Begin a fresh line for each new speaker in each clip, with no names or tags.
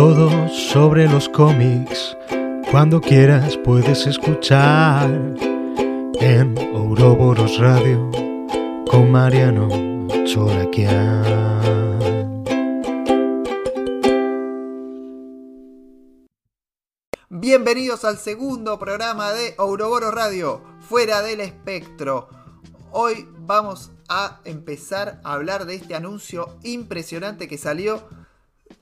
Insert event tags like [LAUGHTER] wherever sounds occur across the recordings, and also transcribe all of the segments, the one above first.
Todo sobre los cómics, cuando quieras puedes escuchar en Ouroboros Radio con Mariano Choraquian.
Bienvenidos al segundo programa de Ouroboros Radio, fuera del espectro. Hoy vamos a empezar a hablar de este anuncio impresionante que salió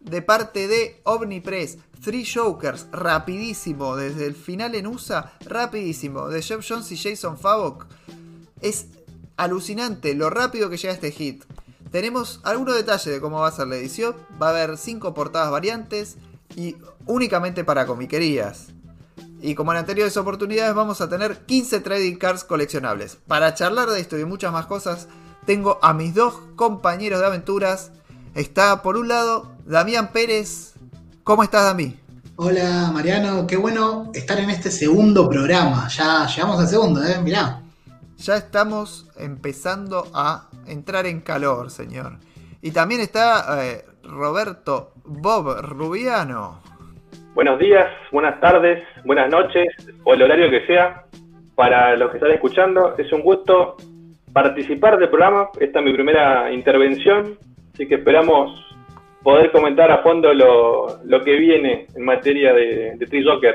de parte de Omnipress. Three Jokers, rapidísimo, desde el final en USA, rapidísimo, de Jeff Jones y Jason Favok. Es alucinante lo rápido que llega este hit. Tenemos algunos detalles de cómo va a ser la edición. Va a haber 5 portadas variantes y únicamente para comiquerías. Y como en anteriores oportunidades vamos a tener 15 trading cards coleccionables. Para charlar de esto y muchas más cosas, tengo a mis dos compañeros de aventuras. Está por un lado Damián Pérez. ¿Cómo estás, Dami?
Hola, Mariano. Qué bueno estar en este segundo programa. Ya llegamos al segundo, ¿eh? Mirá.
Ya estamos empezando a entrar en calor, señor. Y también está eh, Roberto Bob Rubiano.
Buenos días, buenas tardes, buenas noches, o el horario que sea, para los que están escuchando. Es un gusto participar del programa. Esta es mi primera intervención, así que esperamos poder comentar a fondo lo, que viene en materia de, de Tree Joker.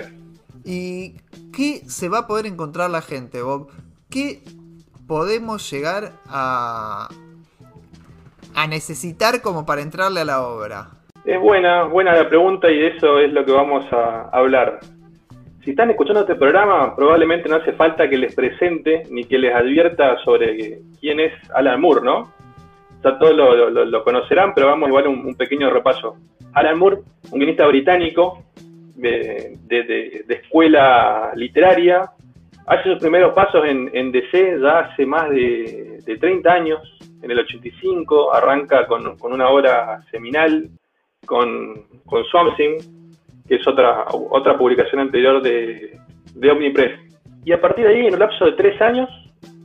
¿Y qué se va a poder encontrar la gente, Bob? ¿Qué podemos llegar a, a necesitar como para entrarle a la obra?
Es buena, buena la pregunta y eso es lo que vamos a hablar. Si están escuchando este programa, probablemente no hace falta que les presente ni que les advierta sobre quién es Alan Moore, ¿no? Ya todos lo, conocerán, pero vamos igual un, un pequeño repaso. Alan Moore, un guionista británico de, escuela literaria, hace sus primeros pasos en, DC ya hace más de, 30 años, en el 85, arranca con, con una obra seminal con, con Something, que es otra, otra publicación anterior de, de Omnipress. Y a partir de ahí, en un lapso de tres años,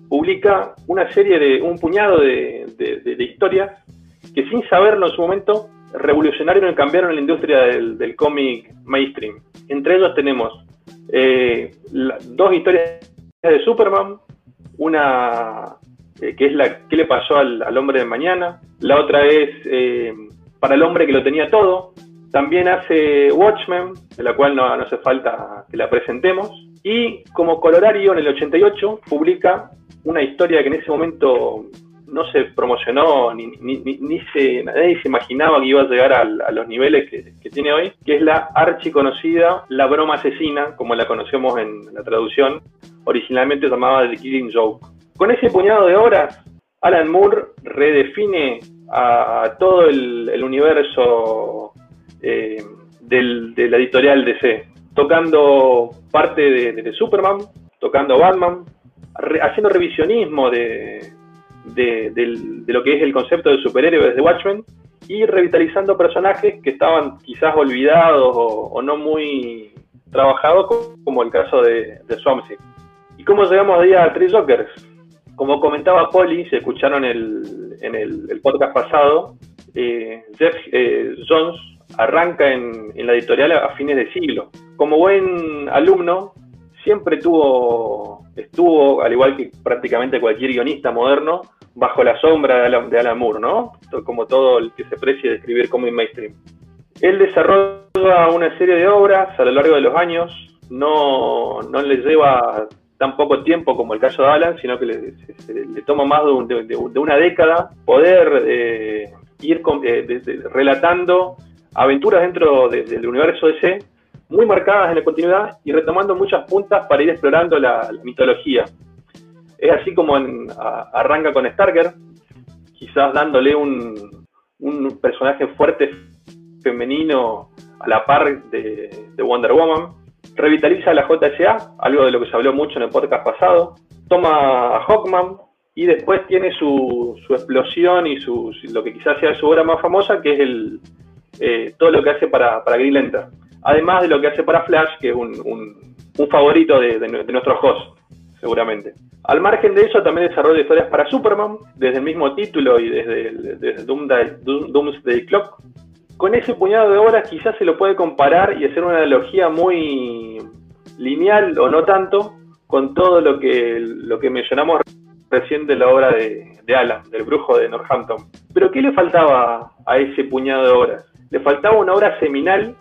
publica una serie de, un puñado de, historias que sin saberlo en su momento revolucionaron y cambiaron la industria del, cómic mainstream. Entre ellos tenemos eh, dos historias de Superman, una eh, que es la que le pasó al, al, hombre de mañana, la otra es eh, para el hombre que lo tenía todo. También hace Watchmen, de la cual no, hace falta que la presentemos. Y como colorario, en el 88, publica una historia que en ese momento no se promocionó, ni, nadie se imaginaba que iba a llegar a, los niveles que, tiene hoy, que es la archiconocida La Broma Asesina, como la conocemos en la traducción, originalmente llamada The Killing Joke. Con ese puñado de obras, Alan Moore redefine a todo el, universo eh, de la editorial DC, tocando parte de, Superman, tocando Batman, haciendo revisionismo de, lo que es el concepto de superhéroes de Watchmen y revitalizando personajes que estaban quizás olvidados o, no muy trabajados, como el caso de, de ¿Y cómo llegamos día a Three Jokers? Como comentaba Polly, se escucharon en el, podcast pasado, eh, Jeff eh, Jones arranca en, la editorial a, fines de siglo. Como buen alumno, siempre tuvo, estuvo, al igual que prácticamente cualquier guionista moderno, bajo la sombra de Alan, Moore, ¿no? Como todo el que se precie de escribir como mainstream. Él desarrolla una serie de obras a lo largo de los años, no, no le lleva tan poco tiempo como el caso de Alan, sino que le, toma más de, una década poder eh, ir eh, relatando aventuras dentro del universo DC muy marcadas en la continuidad y retomando muchas puntas para ir explorando la, mitología. Es así como arranca con Starker, quizás dándole un, personaje fuerte femenino a la par de Wonder Woman, revitaliza la JSA, algo de lo que se habló mucho en el podcast pasado, toma a Hawkman y después tiene su, explosión y su, lo que quizás sea su obra más famosa, que es el, eh, todo lo que hace para, para Green Lantern. Además de lo que hace para Flash, que es un, un, de, de, nuestro host, seguramente. Al margen de eso, también desarrolla historias para Superman, desde el mismo título y desde, desde Doomsday, Clock, con ese puñado de obras quizás se lo puede comparar y hacer una analogía muy lineal o no tanto con todo lo que, lo que mencionamos recién de la obra de, de Alan, del brujo de Northampton. Pero ¿qué le faltaba a ese puñado de obras? Le faltaba una obra seminal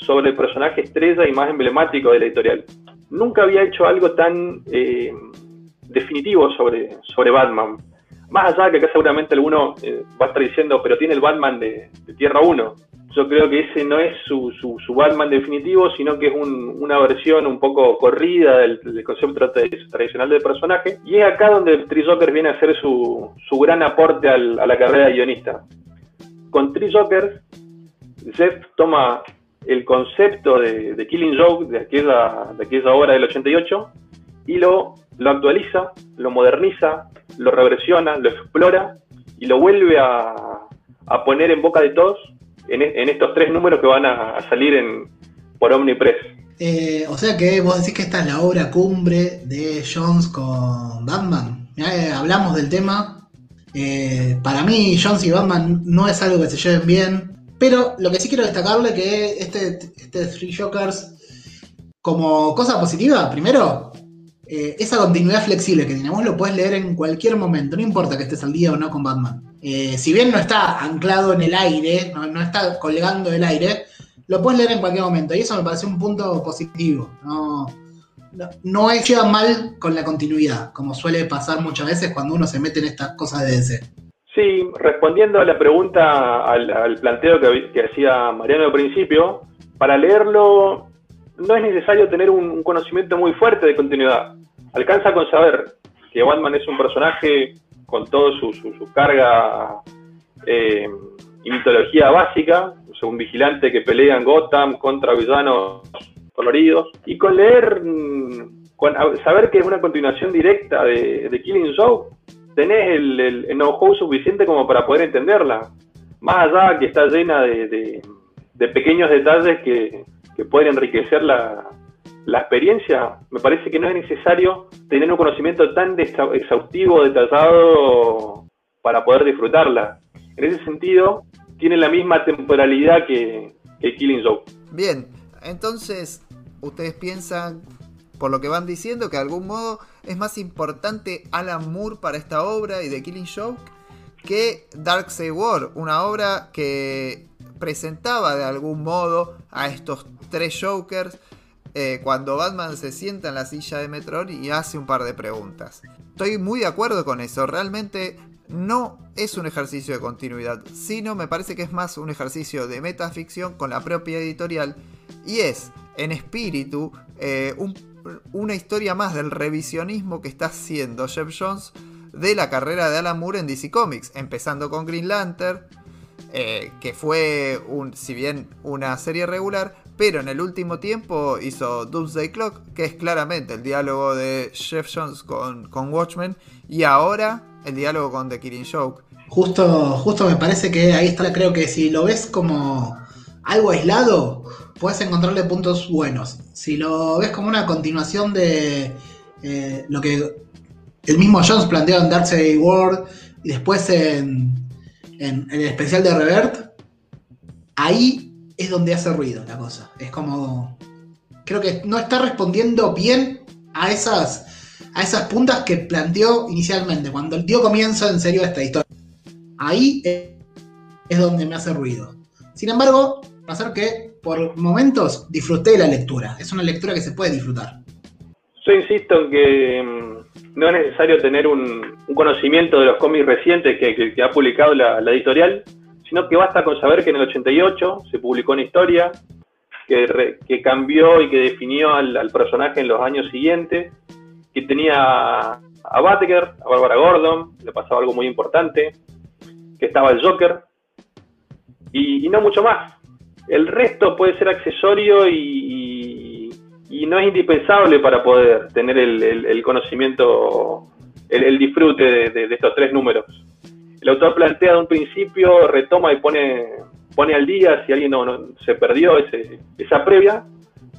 sobre el personaje estrella y más emblemático de la editorial. Nunca había hecho algo tan eh, definitivo sobre, sobre Batman. Más allá que acá seguramente alguno eh, va a estar diciendo, pero tiene el Batman de, Tierra 1. Yo creo que ese no es su, su, Batman definitivo, sino que es una versión un poco corrida del, concepto tradicional del personaje. Y es acá donde Tree Joker viene a hacer su, su gran aporte a la carrera de guionista. Con Tree Jokers, Jeff toma el concepto de, Killing Joke de aquella, de aquella obra del 88 y lo, lo actualiza, lo moderniza, lo reversiona, lo explora y lo vuelve a, poner en boca de todos en, estos tres números que van a, salir en, por Omnipress.
Eh, o sea que vos decís que esta es la obra cumbre de Jones con Batman. Eh, hablamos del tema. Eh, para mí, Jones y Batman no es algo que se lleven bien. Pero lo que sí quiero destacarle que este, este Three Jokers, como cosa positiva, primero, eh, esa continuidad flexible que tenemos lo puedes leer en cualquier momento, no importa que estés al día o no con Batman. Eh, si bien no está anclado en el aire, no, está colgando el aire, lo puedes leer en cualquier momento. Y eso me parece un punto positivo. No, no, lleva mal con la continuidad, como suele pasar muchas veces cuando uno se mete en estas cosas de DC.
Sí, respondiendo a la pregunta, al, planteo que, hacía Mariano al principio, para leerlo no es necesario tener un conocimiento muy fuerte de continuidad. Alcanza con saber que Batman es un personaje con toda su, carga eh, y mitología básica, un vigilante que pelea en Gotham contra villanos coloridos, y con leer, mm, con saber que es una continuación directa de, Killing Joke, tenés el, know-how suficiente como para poder entenderla. Más allá que está llena de, pequeños detalles que, que pueden enriquecer la, experiencia, me parece que no es necesario tener un conocimiento tan exhaustivo, detallado para poder disfrutarla. En ese sentido, tiene la misma temporalidad que, Killing Joke.
Bien, entonces, ustedes piensan, por lo que van diciendo, que de algún modo es más importante Alan Moore para esta obra y de Killing Joke que Darkseid War, una obra que presentaba de algún modo a estos tres Jokers eh, cuando Batman se sienta en la silla de Metron y hace un par de preguntas. Estoy muy de acuerdo con eso, realmente no es un ejercicio de continuidad, sino me parece que es más un ejercicio de metaficción con la propia editorial y es, en espíritu, eh, una historia más del revisionismo que está haciendo Jeff Jones de la carrera de Alan Moore en DC Comics, empezando con Green Lantern, eh, que fue, si bien una serie regular, pero en el último tiempo hizo Doomsday Clock, que es claramente el diálogo de Jeff Jones con, con Watchmen, y ahora el diálogo con The Killing Joke.
Justo, justo me parece que ahí está, creo que si lo ves como algo aislado, puedes encontrarle puntos buenos. Si lo ves como una continuación de eh, lo que el mismo Jones planteó en Darkseid World y después en, el especial de Revert, ahí es donde hace ruido la cosa. Es como. Creo que no está respondiendo bien a esas, a esas puntas que planteó inicialmente, cuando el tío comienza en serio esta historia. Ahí es donde me hace ruido. Sin embargo, pasar que por momentos disfruté la lectura. Es una lectura que se puede disfrutar.
Yo insisto en que mm, no es necesario tener un, conocimiento de los cómics recientes que, ha publicado la editorial sino que basta con saber que en el 88 se publicó una historia que, que cambió y que definió al, personaje en los años siguientes, que tenía a Batgirl, a Barbara Gordon, le pasaba algo muy importante, que estaba el Joker, y, no mucho más. El resto puede ser accesorio y, y no es indispensable para poder tener el, conocimiento, el, disfrute de estos tres números el autor plantea de un principio, retoma y pone, pone al día si alguien no, se perdió ese, esa previa,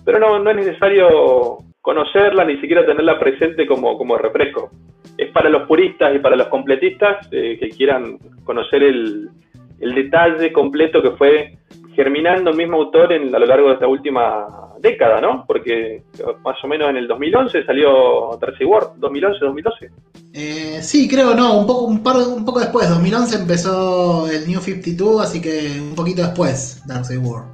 pero no, no es necesario conocerla ni siquiera tenerla presente como, refresco. Es para los puristas y para los completistas eh, que quieran conocer el, detalle completo que fue germinando el mismo autor a lo largo de esta última década, ¿no? Porque más o menos en el 2011 salió Darcy Ward, 2011, 2012.
Eh, sí, creo, no, un poco, un, par, poco después, 2011 empezó el New 52, así que un poquito después Darcy Ward.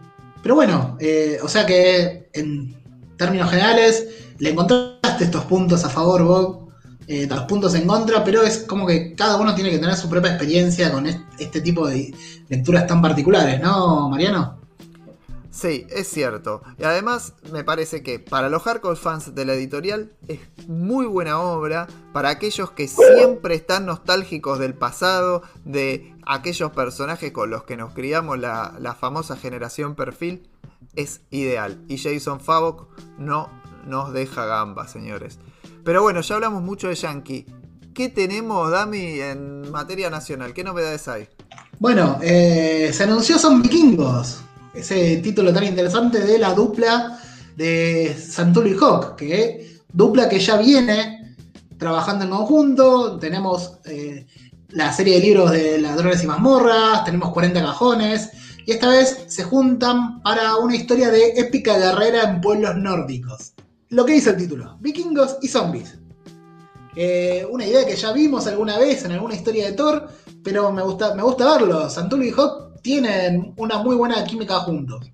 Pero bueno, eh, o sea que en términos generales le encontraste estos puntos a favor, Bob, eh, los puntos en contra, pero es como que cada uno tiene que tener su propia experiencia con este tipo de lecturas tan particulares, ¿no, Mariano?
Sí, es cierto. Y además me parece que para los hardcore fans de la editorial es muy buena obra. Para aquellos que siempre están nostálgicos del pasado, de aquellos personajes con los que nos criamos la, la famosa generación perfil, es ideal. Y Jason Favok no nos deja gamba, señores. Pero bueno, ya hablamos mucho de Yankee. ¿Qué tenemos, Dami, en materia nacional? ¿Qué novedades hay?
Bueno, eh, se anunció Son Vikingos, ese título tan interesante de la dupla de Santulo y Hawk, que dupla que ya viene trabajando en conjunto. Tenemos eh, la serie de libros de Ladrones y Mazmorras, tenemos 40 cajones, y esta vez se juntan para una historia de épica guerrera en pueblos nórdicos lo que dice el título, vikingos y zombies. Eh, una idea que ya vimos alguna vez en alguna historia de Thor, pero me gusta, me gusta verlo. Santulo y Hawk tienen una muy buena química juntos.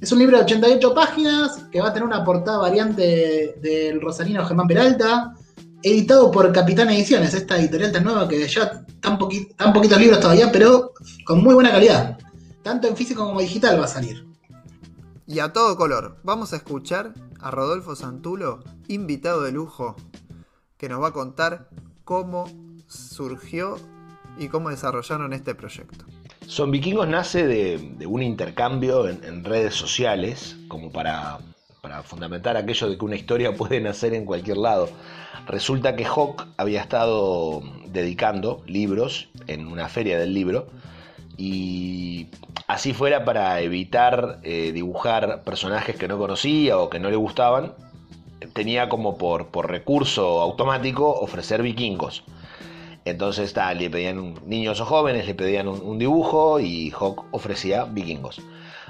Es un libro de 88 páginas que va a tener una portada variante del Rosalino Germán Peralta, editado por Capitán Ediciones, esta editorial tan nueva que ya tan, tan poquitos libros todavía, pero con muy buena calidad. Tanto en físico como digital va a salir.
Y a todo color, vamos a escuchar a Rodolfo Santulo, invitado de lujo, que nos va a contar cómo surgió y cómo desarrollaron este proyecto.
Son Vikingos nace de, un intercambio en, redes sociales, como para, para, fundamentar aquello de que una historia [LAUGHS] puede nacer en cualquier lado. Resulta que Hawk había estado dedicando libros en una feria del libro y así fuera para evitar eh, dibujar personajes que no conocía o que no le gustaban, tenía como por, por recurso automático ofrecer vikingos. Entonces tal, le pedían niños o jóvenes, le pedían un, dibujo y Hawk ofrecía vikingos.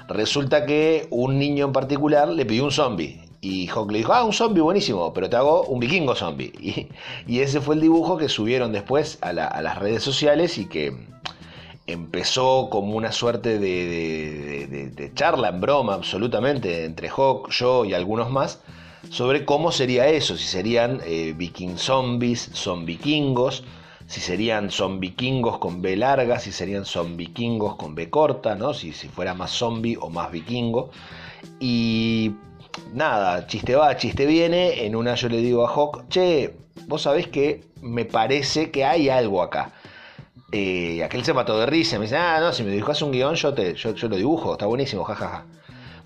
Resulta que un niño en particular le pidió un zombie. Y Hawk le dijo, ah, un zombie buenísimo, pero te hago un vikingo zombie. [LAUGHS] Y, ese fue el dibujo que subieron después a las redes sociales y que empezó como una suerte de, charla en broma absolutamente entre Hawk, yo y algunos más sobre cómo sería eso, si serían eh, viking zombies, son vikingos, si serían son vikingos con B larga, si serían son vikingos con B corta, ¿no? si, si fuera más zombie o más vikingo. Y nada, chiste va, chiste viene, en una yo le digo a Hawk, che, vos sabés que me parece que hay algo acá eh, aquel se mató de risa, me dice, ah, no, si me dibujas un guion, yo, te, yo, lo dibujo, está buenísimo, jajaja.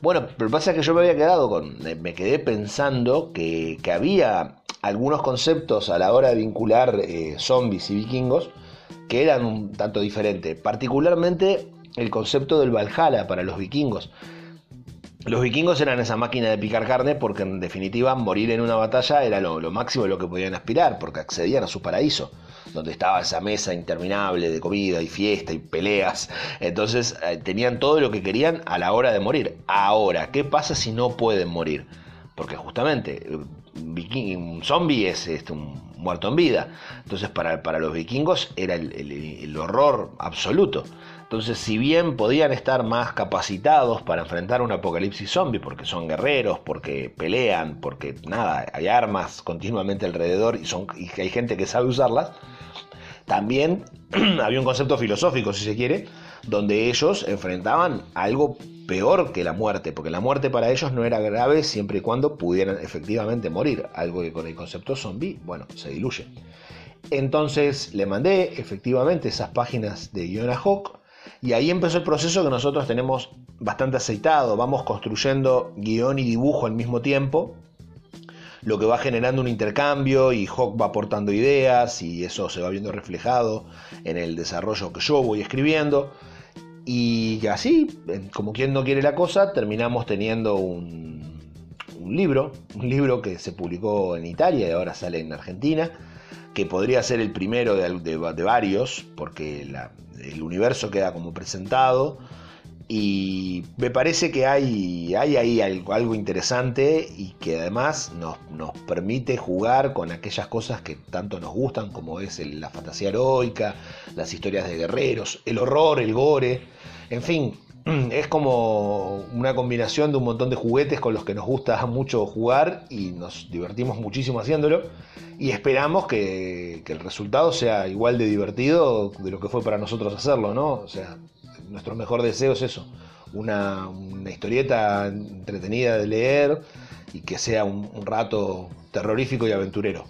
Bueno, pero lo que pasa es que yo me había quedado con, me quedé pensando que, había algunos conceptos a la hora de vincular eh, zombies y vikingos que eran un tanto diferentes, particularmente el concepto del Valhalla para los vikingos. Los vikingos eran esa máquina de picar carne porque en definitiva morir en una batalla era lo, máximo de lo que podían aspirar, porque accedían a su paraíso donde estaba esa mesa interminable de comida y fiesta y peleas. Entonces eh, tenían todo lo que querían a la hora de morir. Ahora, ¿qué pasa si no pueden morir? Porque justamente un zombie es este, un muerto en vida. Entonces para, para los vikingos era el, horror absoluto. Entonces, si bien podían estar más capacitados para enfrentar un apocalipsis zombie, porque son guerreros, porque pelean, porque nada, hay armas continuamente alrededor y, hay gente que sabe usarlas, también [CLEARS THROAT] había un concepto filosófico, si se quiere, donde ellos enfrentaban algo peor que la muerte, porque la muerte para ellos no era grave siempre y cuando pudieran efectivamente morir, algo que con el concepto zombie, bueno, se diluye. Entonces le mandé efectivamente esas páginas de a Hawk y ahí empezó el proceso que nosotros tenemos bastante aceitado, vamos construyendo guion y dibujo al mismo tiempo lo que va generando un intercambio y Hawk va aportando ideas y eso se va viendo reflejado en el desarrollo que yo voy escribiendo. Y así, como quien no quiere la cosa, terminamos teniendo un, libro, un libro que se publicó en Italia y ahora sale en Argentina, que podría ser el primero de, varios, porque el universo queda como presentado Y me parece que hay, hay ahí algo, algo interesante y que además nos, nos, permite jugar con aquellas cosas que tanto nos gustan, como es la fantasía heroica, las historias de guerreros, el horror, el gore, en fin, es como una combinación de un montón de juguetes con los que nos gusta [LAUGHS] mucho jugar y nos divertimos muchísimo haciéndolo y esperamos que, que el resultado sea igual de divertido de lo que fue para nosotros hacerlo, ¿no? O sea, nuestro mejor deseo es eso, una, historieta entretenida de leer y que sea un, un rato terrorífico y aventurero.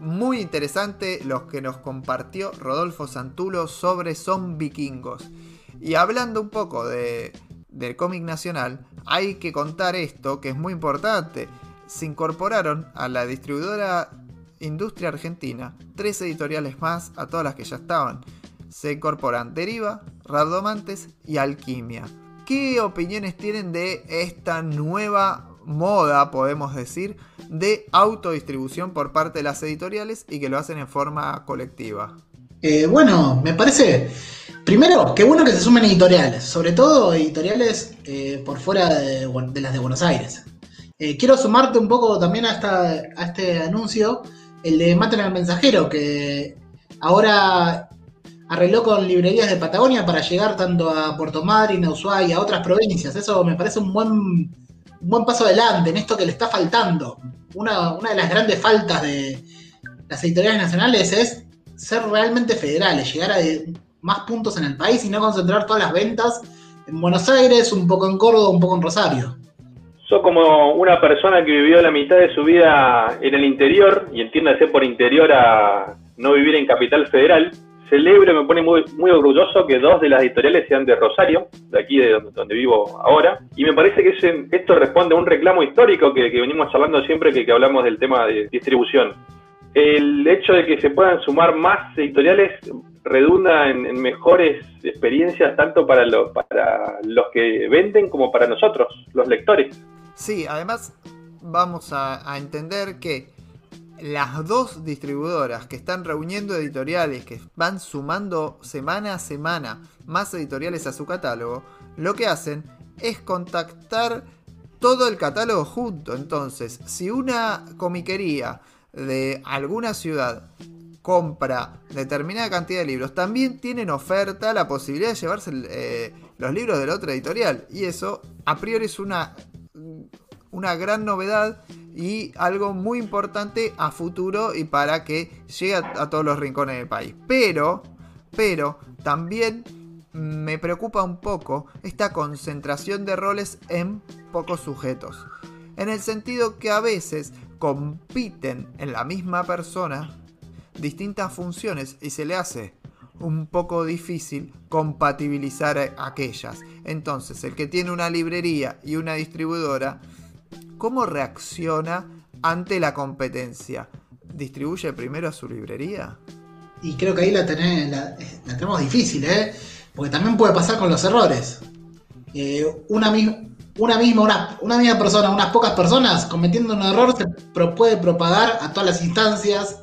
Muy interesante lo que nos compartió Rodolfo Santulo sobre Son Vikingos. Y hablando un poco de, del cómic nacional, hay que contar esto que es muy importante. Se incorporaron a la distribuidora Industria Argentina tres editoriales más a todas las que ya estaban se incorporan Deriva, Rabdomantes y Alquimia. ¿Qué opiniones tienen de esta nueva moda, podemos decir, de autodistribución por parte de las editoriales y que lo hacen en forma colectiva?
Eh, bueno, me parece, primero, qué bueno que se sumen editoriales, sobre todo editoriales eh, por fuera de, las de Buenos Aires. Eh, quiero sumarte un poco también a, a este anuncio, el de Maten al Mensajero, que ahora arregló con librerías de Patagonia para llegar tanto a Puerto Madryn, a Ushuaia, a otras provincias. Eso me parece un buen, buen paso adelante en esto que le está faltando. Una, de las grandes faltas de las editoriales nacionales es ser realmente federales, llegar a más puntos en el país y no concentrar todas las ventas en Buenos Aires, un poco en Córdoba, un poco en Rosario.
Soy como una persona que vivió la mitad de su vida en el interior, y entiéndase por interior a no vivir en Capital Federal, celebro, me pone muy, orgulloso que dos de las editoriales sean de Rosario, de aquí de donde, vivo ahora, y me parece que esto responde a un reclamo histórico que, venimos charlando siempre que, hablamos del tema de distribución. El hecho de que se puedan sumar más editoriales redunda en, mejores experiencias tanto para, para los que venden como para nosotros, los lectores.
Sí, además vamos a entender que las dos distribuidoras que están reuniendo editoriales, que van sumando semana a semana más editoriales a su catálogo, lo que hacen es contactar todo el catálogo junto. Entonces, si una comiquería de alguna ciudad compra determinada cantidad de libros, también tienen oferta la posibilidad de llevarse eh, los libros de la otra editorial. Y eso, a priori, es una, una gran novedad y algo muy importante a futuro y para que llegue a, todos los rincones del país. Pero, pero también me preocupa un poco esta concentración de roles en pocos sujetos. En el sentido que a veces compiten en la misma persona distintas funciones y se le hace un poco difícil compatibilizar aquellas. Entonces, el que tiene una librería y una distribuidora ¿Cómo reacciona ante la competencia? ¿Distribuye primero a su librería?
Y creo que ahí la, tenemos difícil, ¿eh? Porque también puede pasar con los errores. Eh, una, una, misma, una, misma persona, unas pocas personas cometiendo un error se puede propagar a todas las instancias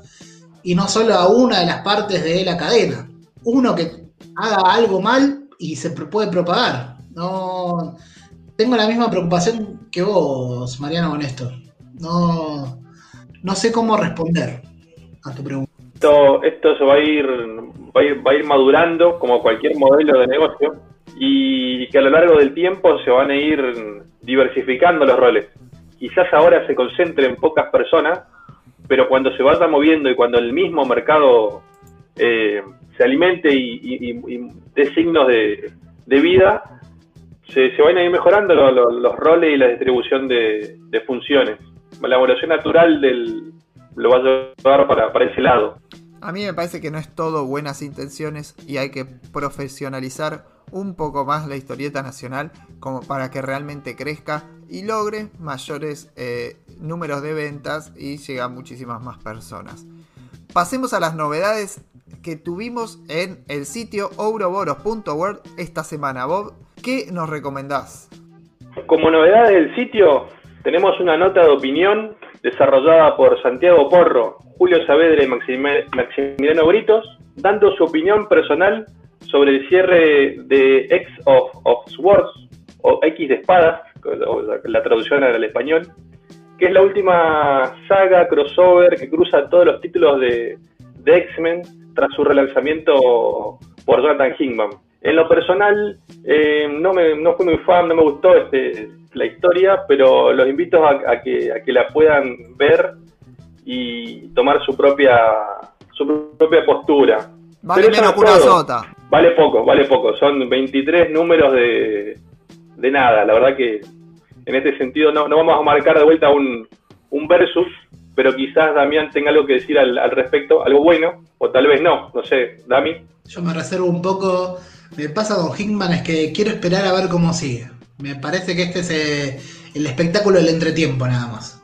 y no solo a una de las partes de la cadena. Uno que haga algo mal y se puede propagar. No, tengo la misma preocupación que vos, Mariano, con esto. No, no sé cómo responder a tu pregunta.
Esto, esto se va a, ir, va a ir, va a ir madurando como cualquier modelo de negocio y que a lo largo del tiempo se van a ir diversificando los roles. Quizás ahora se concentre en pocas personas, pero cuando se vaya moviendo y cuando el mismo mercado eh, se alimente y, dé signos de, vida, se, van a ir mejorando los roles y la distribución de, funciones. La evolución natural lo va a llevar para ese lado.
A mí me parece que no es todo buenas intenciones y hay que profesionalizar un poco más la historieta nacional como para que realmente crezca y logre mayores eh, números de ventas y llegue muchísimas más personas. Pasemos a las novedades que tuvimos en el sitio ouroboros.world esta semana. Bob, ¿Qué nos recomendás?
Como novedad del sitio, tenemos una nota de opinión desarrollada por Santiago Porro, Julio Saavedra y Maximiliano Britos, dando su opinión personal sobre el cierre de X of, of Swords, o X de espadas, la traducción al español, que es la última saga crossover que cruza todos los títulos de, de X-Men tras su relanzamiento por Jonathan Hickman. En lo personal, eh, no, me, no fui muy fan, no me gustó este, la historia, pero los invito a, que, a que la puedan ver y tomar su propia, su propia postura.
Vale menos que una sota.
Vale poco, vale poco. Son 23 números de, de nada. La verdad que en este sentido no, no vamos a marcar de vuelta un, un versus, pero quizás Damián tenga algo que decir al, al, respecto, algo bueno, o tal vez no, no sé, Dami.
Yo me reservo un poco, me pasa con Hickman es que quiero esperar a ver cómo sigue. Me parece que este es eh, el espectáculo del entretiempo nada más.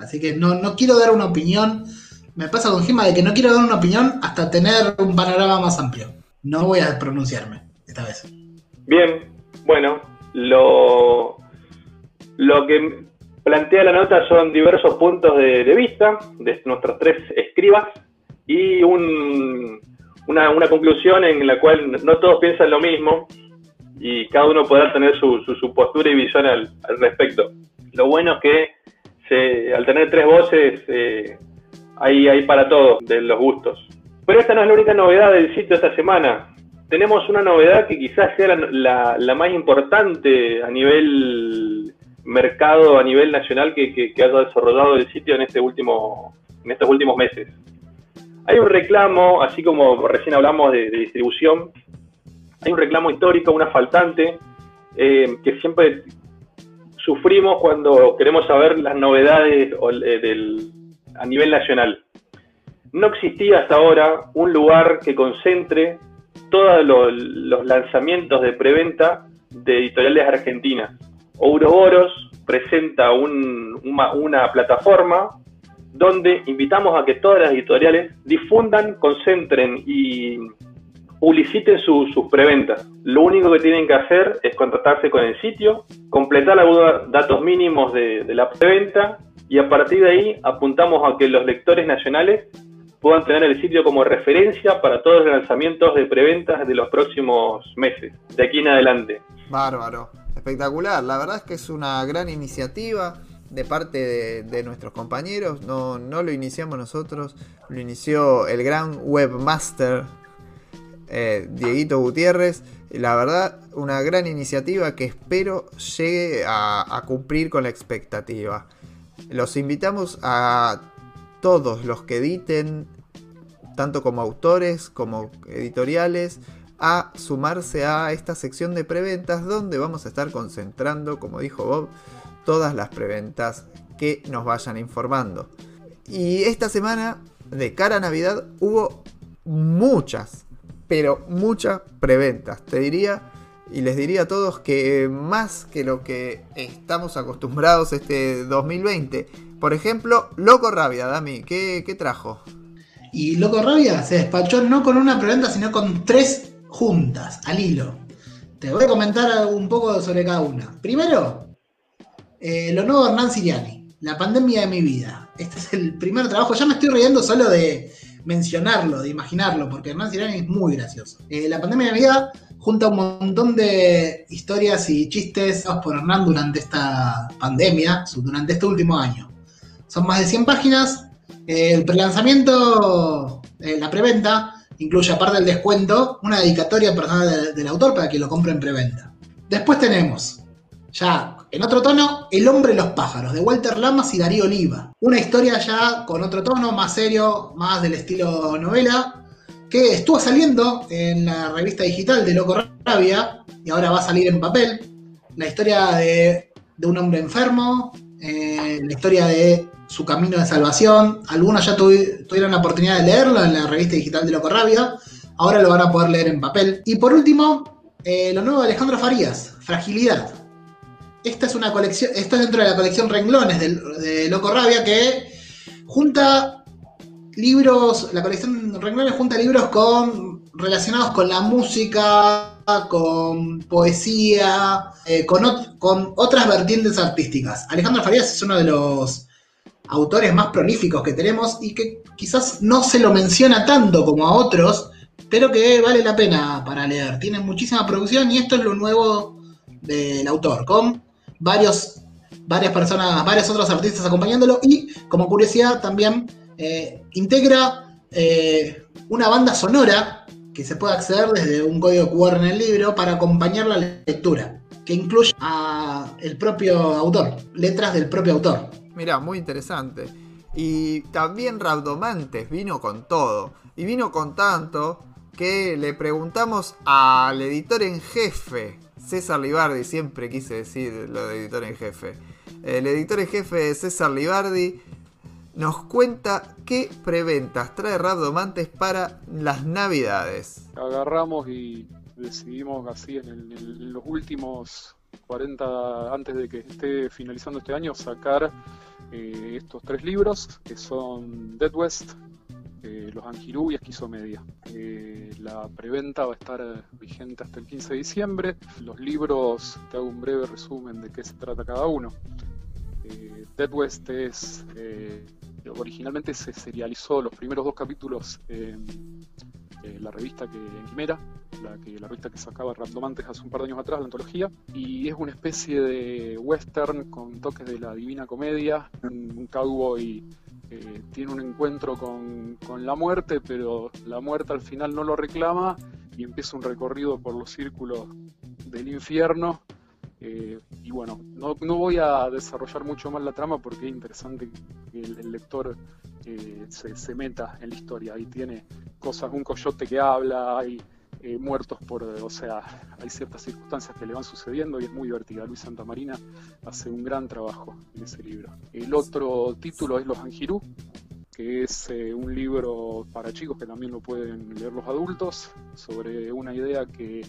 Así que no, no quiero dar una opinión. Me pasa con Hickman de que no quiero dar una opinión hasta tener un panorama más amplio. No voy a pronunciarme esta vez.
Bien, bueno, lo, lo que plantea la nota son diversos puntos de, vista de nuestros tres escribas y una, conclusión en la cual no todos piensan lo mismo y cada uno podrá tener su, postura y visión al, respecto. Lo bueno es que se, al tener tres voces eh, hay, hay para todos de los gustos. Pero esta no es la única novedad del sitio esta semana tenemos una novedad que quizás sea la, más importante a nivel mercado, a nivel nacional que, que, haya desarrollado el sitio en, este último, en estos últimos meses. Hay un reclamo, así como recién hablamos de, distribución, hay un reclamo histórico, una faltante, eh, que siempre sufrimos cuando queremos saber las novedades eh, del, a nivel nacional. No existía hasta ahora un lugar que concentre todos los lanzamientos de preventa de editoriales argentinas. Ouroboros presenta una, plataforma donde invitamos a que todas las editoriales difundan, concentren y publiciten sus preventas. Lo único que tienen que hacer es contratarse con el sitio, completar los datos mínimos de la preventa y a partir de ahí apuntamos a que los lectores nacionales puedan tener el sitio como referencia para todos los lanzamientos de preventas de los próximos meses, de aquí en adelante.
Bárbaro, espectacular. La verdad es que es una gran iniciativa de parte de, nuestros compañeros. No, no, lo iniciamos nosotros, lo inició el gran webmaster eh, Dieguito Gutiérrez. La verdad, una gran iniciativa que espero llegue a cumplir con la expectativa. Los invitamos a todos los que editen tanto como autores como editoriales, a sumarse a esta sección de preventas donde vamos a estar concentrando, como dijo Bob, todas las preventas que nos vayan informando. Y esta semana, de cara a Navidad, hubo muchas, pero muchas preventas. Te diría y les diría a todos que más que lo que estamos acostumbrados este 2020. Por ejemplo, Loco Rabia, Dami, ¿qué, qué trajo?
Y Loco Rabia se despachó no con una preventa, sino con tres juntas, al hilo. Te voy a comentar un poco sobre cada una. Primero, eh, lo nuevo de Hernán Siriani, La pandemia de mi vida. Este es el primer trabajo. Ya me estoy riendo solo de mencionarlo, de imaginarlo, porque Hernán Siriani es muy gracioso. Eh, la pandemia de mi vida junta un montón de historias y chistes por Hernán durante esta pandemia, durante este último año. Son más de 100 páginas el prelanzamiento, eh, la preventa, incluye aparte del descuento, una dedicatoria personal del, autor para que lo compre en preventa. Después tenemos, ya en otro tono, El hombre y los pájaros, de Walter Lamas y Darío Oliva. Una historia ya con otro tono, más serio, más del estilo novela, que estuvo saliendo en la revista digital de Loco Rabia y ahora va a salir en papel. La historia de, un hombre enfermo, eh, la historia de su camino de salvación. Algunos ya tuvieron la oportunidad de leerlo en la revista digital de Loco Rabia. Ahora lo van a poder leer en papel. Y por último, eh, lo nuevo de Alejandro Farías, Fragilidad. Esta es una colección, esto es dentro de la colección Renglones de, de Loco Rabia que junta libros, la colección Renglones junta libros con relacionados con la música, con poesía, eh, con, con, otras vertientes artísticas. Alejandro Farías es uno de los autores más prolíficos que tenemos y que quizás no se lo menciona tanto como a otros, pero que vale la pena para leer. Tiene muchísima producción y esto es lo nuevo del autor, con varios, varias personas, varios otros artistas acompañándolo y como curiosidad también eh, integra eh, una banda sonora que se puede acceder desde un código QR en el libro para acompañar la lectura, que incluye a el propio autor, letras del propio autor.
Mira, muy interesante. Y también Rabdomantes vino con todo. Y vino con tanto que le preguntamos al editor en jefe, César Libardi, siempre quise decir lo de editor en jefe. El editor en jefe César Libardi nos cuenta qué preventas trae Rabdomantes para las navidades.
Agarramos y decidimos así en, los últimos 40, antes de que esté finalizando este año, sacar eh, estos tres libros que son Dead West, eh, Los Angirú y Esquizomedia. Eh, la preventa va a estar vigente hasta el 15 de diciembre. Los libros, te hago un breve resumen de qué se trata cada uno. Dead West es originalmente se serializó los primeros dos capítulos la revista que en Quimera, la, que, la revista que sacaba Randomantes hace un par de años atrás, la antología, y es una especie de western con toques de la divina comedia, un, cowboy eh, tiene un encuentro con, con, la muerte, pero la muerte al final no lo reclama y empieza un recorrido por los círculos del infierno eh, y bueno, no, no, voy a desarrollar mucho más la trama porque es interesante que el, lector eh, se, se, meta en la historia. Ahí tiene cosas, un coyote que habla, hay eh, muertos por, o sea, hay ciertas circunstancias que le van sucediendo y es muy divertida. Luis Santamarina hace un gran trabajo en ese libro. El otro título es Los Angirú, que es un libro para chicos que también lo pueden leer los adultos, sobre una idea que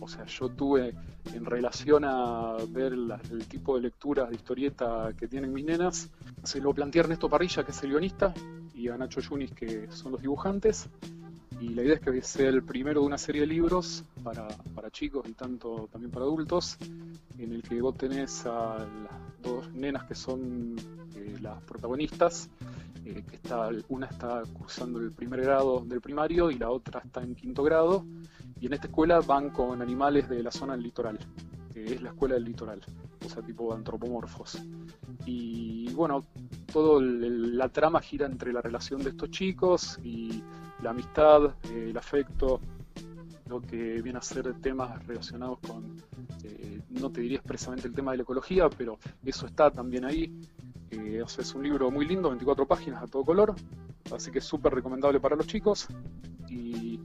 o sea, yo tuve en relación a ver el tipo de lecturas de historieta que tienen mis nenas, se lo planteé a Ernesto Parrilla, que es el guionista, y a Nacho Yunis, que son los dibujantes, y la idea es que sea el primero de una serie de libros para, chicos y tanto también para adultos, en el que vos tenés a las dos nenas que son eh, las protagonistas, eh, que está, una está cursando el primer grado del primario y la otra está en quinto grado, y en esta escuela van con animales de la zona del litoral, que es la escuela del litoral, o sea, tipo antropomorfos. Y bueno, toda la trama gira entre la relación de estos chicos y la amistad, eh, el afecto, lo que viene a ser temas relacionados con, eh, no te diría expresamente el tema de la ecología, pero eso está también ahí. Es un libro muy lindo, 24 páginas a todo color, así que es súper recomendable para los chicos. Y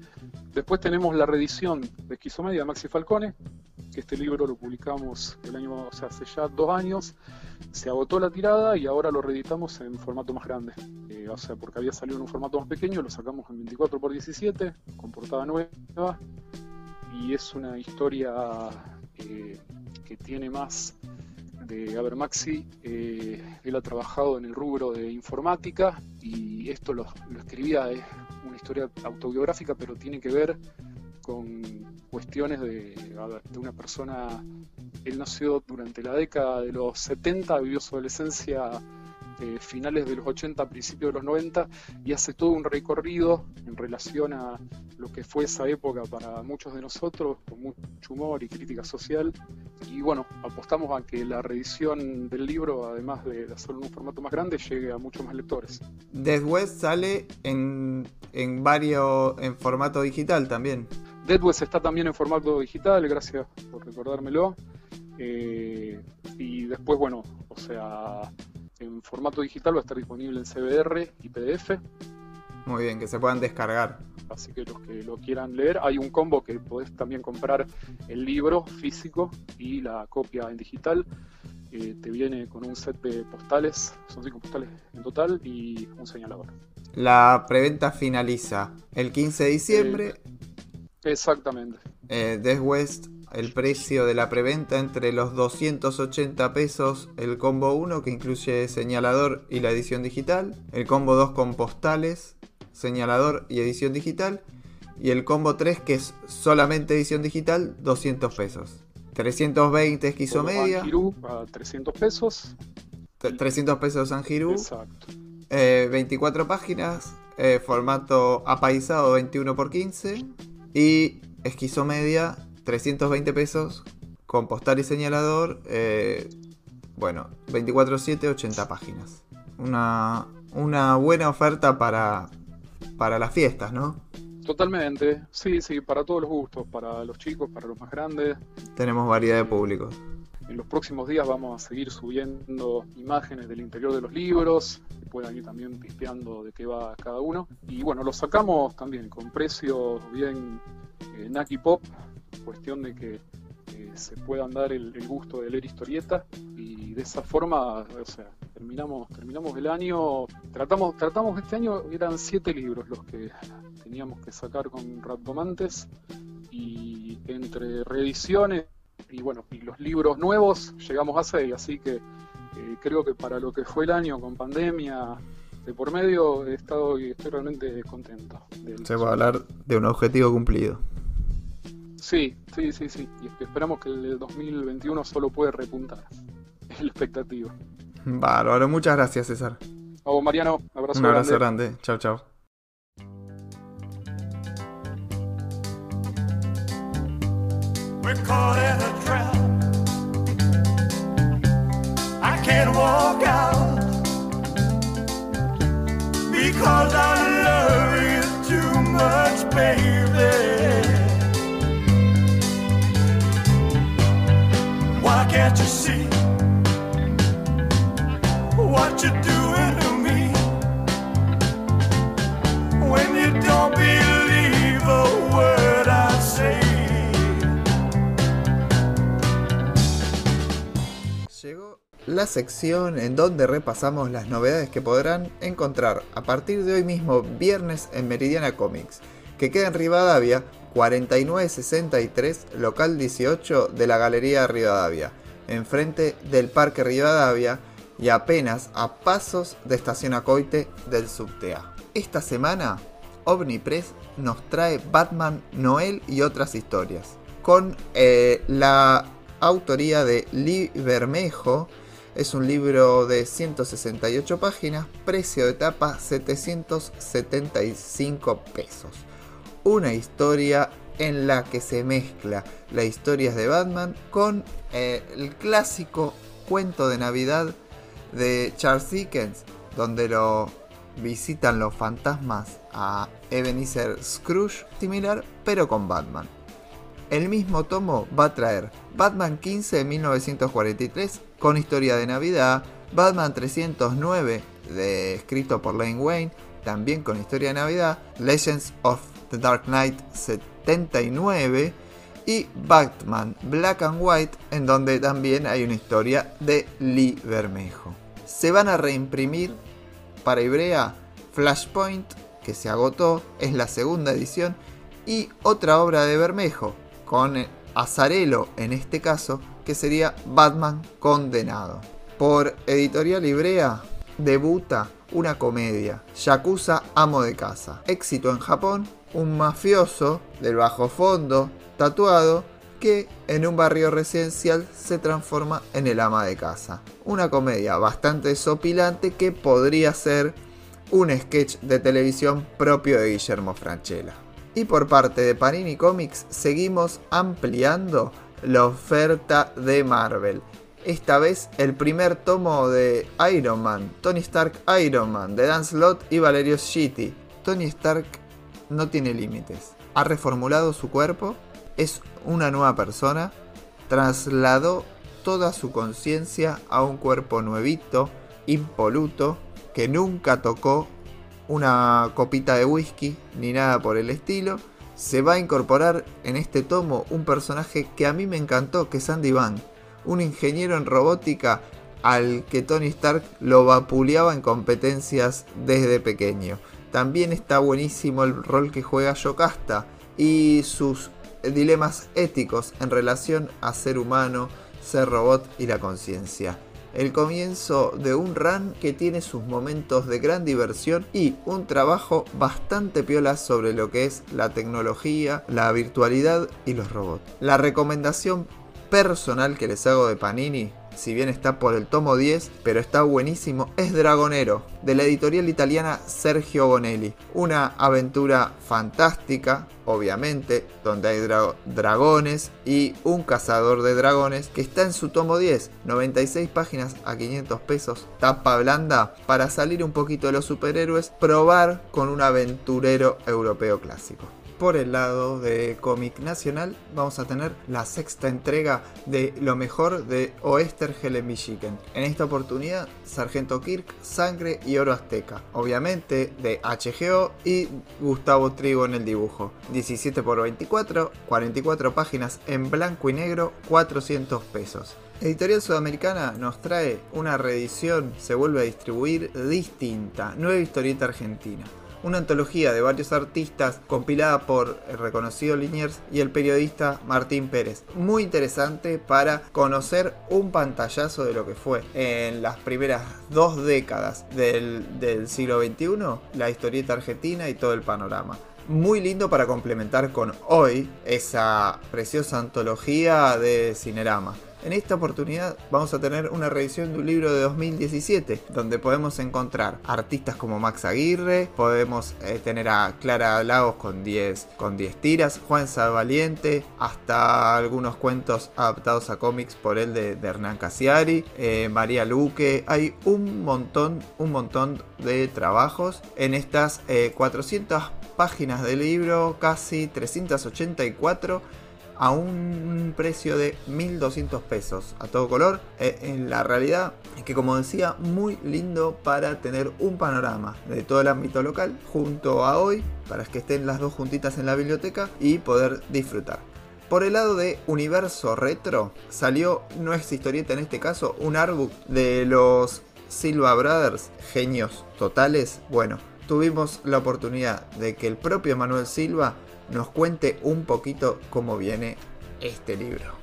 Después tenemos la reedición de Esquizomedia de Maxi Falcone, que este libro lo publicamos el año, o sea, hace ya dos años. Se agotó la tirada y ahora lo reeditamos en formato más grande. Eh, o sea, porque había salido en un formato más pequeño, lo sacamos en 24 x 17, con portada nueva. Y es una historia eh, que tiene más de, a ver, Maxi, eh, él ha trabajado en el rubro de informática y esto lo, escribía una historia autobiográfica, pero tiene que ver con cuestiones de, de una persona. Él nació durante la década de los 70, vivió su adolescencia finales de los 80, principios de los 90, y hace todo un recorrido en relación a lo que fue esa época para muchos de nosotros, con mucho humor y crítica social. Y bueno, apostamos a que la reedición del libro, además de hacerlo en un formato más grande, llegue a muchos más lectores.
Dead West sale en, en varios, en formato digital también.
Dead West está también en formato digital, gracias por recordármelo. Eh, y después, bueno, o sea, en formato digital va a estar disponible en CBR y PDF.
Muy bien, que se puedan descargar.
Así que los que lo quieran leer, hay un combo que podés también comprar el libro físico y la copia en digital. Eh, te viene con un set de postales, son cinco postales en total y un señalador.
La preventa finaliza el 15 de diciembre.
Eh, exactamente.
Eh, Death West el precio de la preventa entre los 280 pesos el combo 1 que incluye señalador y la edición digital, el combo 2 con postales, señalador y edición digital, y el combo 3 que es solamente edición digital, 200 pesos. 320 esquizomedia.
a 300 pesos.
300 pesos San Exacto. 24 páginas, eh, formato apaisado 21 x 15 y esquizomedia 320 pesos con postal y señalador. eh, bueno, 24-7, 80 páginas. Una, una buena oferta para, para las fiestas, ¿no?
Totalmente, sí, sí, para todos los gustos, para los chicos, para los más grandes.
Tenemos variedad de públicos.
En los próximos días vamos a seguir subiendo imágenes del interior de los libros, que puedan ir también pispeando de qué va cada uno. Y bueno, los sacamos también con precios bien eh, Naki Pop, cuestión de que eh, se puedan dar el, gusto de leer historietas y de esa forma, o sea, terminamos, terminamos el año, tratamos, tratamos este año, eran siete libros los que teníamos que sacar con Raptomantes y entre reediciones y bueno, y los libros nuevos llegamos a seis, así que eh, creo que para lo que fue el año con pandemia de por medio he estado y estoy realmente contento. del-
Se va a hablar de un objetivo cumplido.
Sí, sí, sí, sí. Y esperamos que el 2021 solo puede repuntar. Es [LAUGHS] la expectativa.
Bárbaro, muchas gracias César.
A vos, Mariano, abrazo,
Un abrazo
grande.
grande. Chao, chao.
We're caught in a trap. I can't walk out because I love you too much, baby. Can't you doing me when you don't believe I say?
Llegó la sección en donde repasamos las novedades que podrán encontrar a partir de hoy mismo, viernes, en Meridiana Comics, que queda en Rivadavia, 4963, local 18 de la Galería Rivadavia, enfrente del Parque Rivadavia y apenas a pasos de Estación Acoite del Subtea. Esta semana, Omnipress nos trae Batman, Noel y otras historias, con eh, la autoría de Lee Bermejo. Es un libro de 168 páginas, precio de tapa 775 pesos. Una historia en la que se mezcla las historias de Batman con eh, el clásico cuento de Navidad de Charles Dickens, donde lo visitan los fantasmas a Ebenezer Scrooge, similar pero con Batman. El mismo tomo va a traer Batman 15 de 1943 con historia de Navidad, Batman 309 de, escrito por Lane Wayne también con historia de Navidad, Legends of the Dark Knight 79 y Batman Black and White en donde también hay una historia de Lee Bermejo. Se van a reimprimir para Ibrea Flashpoint que se agotó, es la segunda edición y otra obra de Bermejo con Azarelo en este caso que sería Batman Condenado. Por Editorial Ibrea debuta una comedia, Yakuza Amo de Casa. Éxito en Japón, un mafioso del bajo fondo, tatuado, que en un barrio residencial se transforma en el ama de casa. Una comedia bastante sopilante que podría ser un sketch de televisión propio de Guillermo Franchella. Y por parte de Panini Comics seguimos ampliando la oferta de Marvel. Esta vez el primer tomo de Iron Man, Tony Stark Iron Man, de Dan Slott y Valerio Schiti. Tony Stark no tiene límites. Ha reformulado su cuerpo, es una nueva persona, trasladó toda su conciencia a un cuerpo nuevito, impoluto, que nunca tocó una copita de whisky ni nada por el estilo. Se va a incorporar en este tomo un personaje que a mí me encantó, que es Andy Van, un ingeniero en robótica al que Tony Stark lo vapuleaba en competencias desde pequeño. También está buenísimo el rol que juega Yocasta y sus dilemas éticos en relación a ser humano, ser robot y la conciencia. El comienzo de un run que tiene sus momentos de gran diversión y un trabajo bastante piola sobre lo que es la tecnología, la virtualidad y los robots. La recomendación personal que les hago de Panini si bien está por el tomo 10, pero está buenísimo, es Dragonero, de la editorial italiana Sergio Bonelli. Una aventura fantástica, obviamente, donde hay dra- dragones y un cazador de dragones que está en su tomo 10, 96 páginas a 500 pesos, tapa blanda, para salir un poquito de los superhéroes, probar con un aventurero europeo clásico. Por el lado de cómic nacional vamos a tener la sexta entrega de lo mejor de Oestergel en Michigan. En esta oportunidad, Sargento Kirk, Sangre y Oro Azteca. Obviamente de HGO y Gustavo Trigo en el dibujo. 17 por 24, 44 páginas en blanco y negro, 400 pesos. Editorial Sudamericana nos trae una reedición, se vuelve a distribuir distinta, nueva historieta argentina una antología de varios artistas compilada por el reconocido Liniers y el periodista Martín Pérez. Muy interesante para conocer un pantallazo de lo que fue en las primeras dos décadas del, del siglo XXI, la historieta argentina y todo el panorama. Muy lindo para complementar con hoy esa preciosa antología de Cinerama. En esta oportunidad vamos a tener una reedición de un libro de 2017, donde podemos encontrar artistas como Max Aguirre, podemos eh, tener a Clara Lagos con 10 con 10 tiras, Juan Valiente, hasta algunos cuentos adaptados a cómics por él de, de Hernán Casiari, eh, María Luque, hay un montón, un montón de trabajos. En estas eh, 400 páginas de libro, casi 384 a un precio de 1200 pesos a todo color. Eh, en la realidad es que como decía, muy lindo para tener un panorama de todo el ámbito local junto a hoy, para que estén las dos juntitas en la biblioteca y poder disfrutar. Por el lado de Universo Retro, salió nuestra historieta en este caso, un artbook de los Silva Brothers, genios totales. Bueno, tuvimos la oportunidad de que el propio Manuel Silva nos cuente un poquito cómo viene este libro.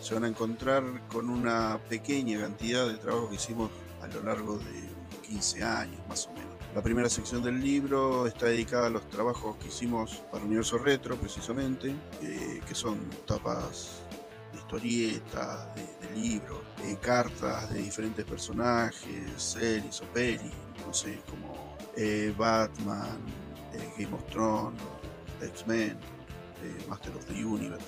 Se van a encontrar con una pequeña cantidad de trabajo que hicimos a lo largo de 15 años más o menos. La primera sección del libro está dedicada a los trabajos que hicimos para Universo Retro precisamente, eh, que son tapas de historietas, de, de libros, eh, cartas de diferentes personajes, series o pelis, no sé, como eh, Batman, eh, Game of Thrones, X-Men, eh, Master of the Universe,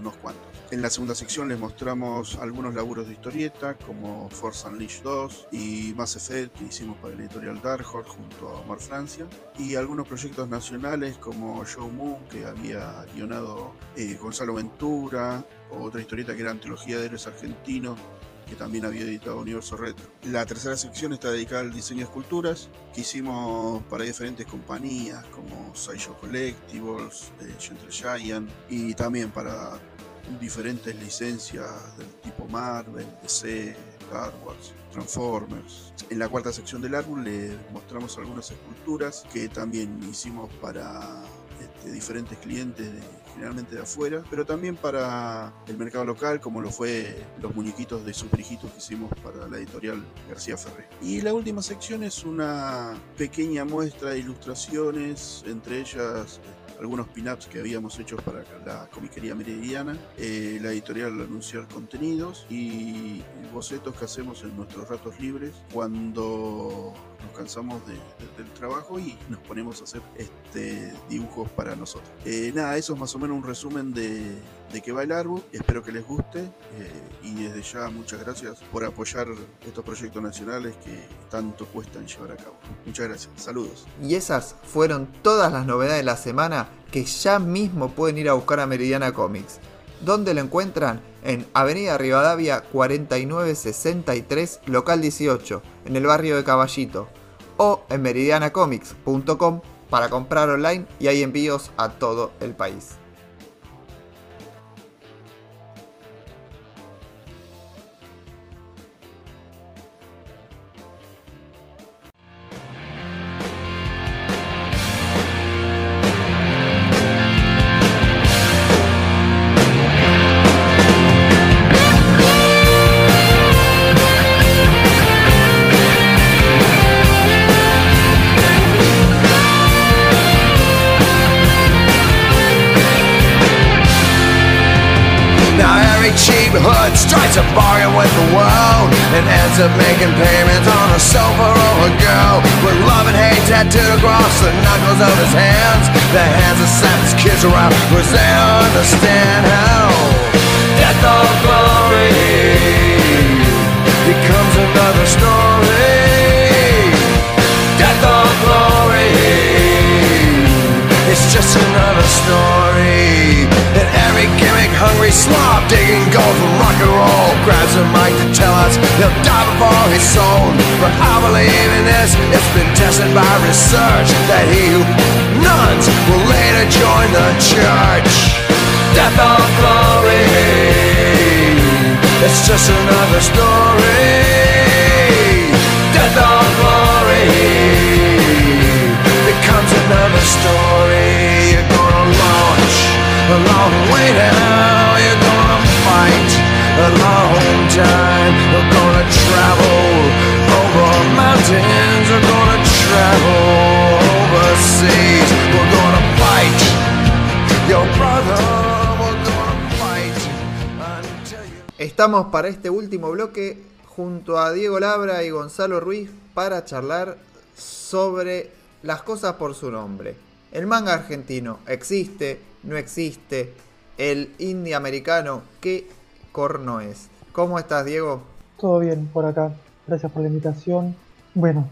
unos cuantos. En la segunda sección les mostramos algunos laburos de historieta como Force Unleashed 2 y Mass Effect que hicimos para la editorial Dark Horse junto a Omar Francia y algunos proyectos nacionales como Show Moon que había guionado eh, Gonzalo Ventura o otra historieta que era Antología de Héroes Argentinos que también había editado Universo Retro. La tercera sección está dedicada al diseño de esculturas que hicimos para diferentes compañías como Sideshow Collectibles, eh, Gentle Giant y también para diferentes licencias del tipo Marvel, DC, Star Wars, Transformers. En la cuarta sección del álbum le mostramos algunas esculturas que también hicimos para este, diferentes clientes, de, generalmente de afuera, pero también para el mercado local, como lo fue los muñequitos de Super Hijitos que hicimos para la editorial García Ferré. Y la última sección es una pequeña muestra de ilustraciones, entre ellas algunos pin-ups que habíamos hecho para la comiquería meridiana, eh, la editorial Anunciar Contenidos y bocetos que hacemos en nuestros ratos libres cuando nos cansamos de- de- del trabajo y nos ponemos a hacer este, dibujos para nosotros. Eh, nada, eso es más o menos un resumen de, de qué va el árbol. Espero que les guste eh, y desde ya muchas gracias por apoyar estos proyectos nacionales que tanto cuestan llevar a cabo. Muchas gracias. Saludos.
Y esas fueron todas las novedades de la semana que ya mismo pueden ir a buscar a Meridiana Comics. ¿Dónde lo encuentran? En Avenida Rivadavia 4963, local 18, en el barrio de Caballito. O en meridianacomics.com para comprar online y hay envíos a todo el país.
He'll die before he's sold. But I believe in this, it's been tested by research that he who nuns will later join the church. Death or glory, it's just another story. Death or glory becomes another story. You're gonna launch a long way now. You're gonna fight a long time. Travel over mountains. Gonna travel your brother.
Estamos para este último bloque junto a Diego Labra y Gonzalo Ruiz para charlar sobre las cosas por su nombre. El manga argentino existe, no existe. El indie americano, ¿qué corno es? ¿Cómo estás, Diego?
Todo bien por acá. Gracias por la invitación. Bueno,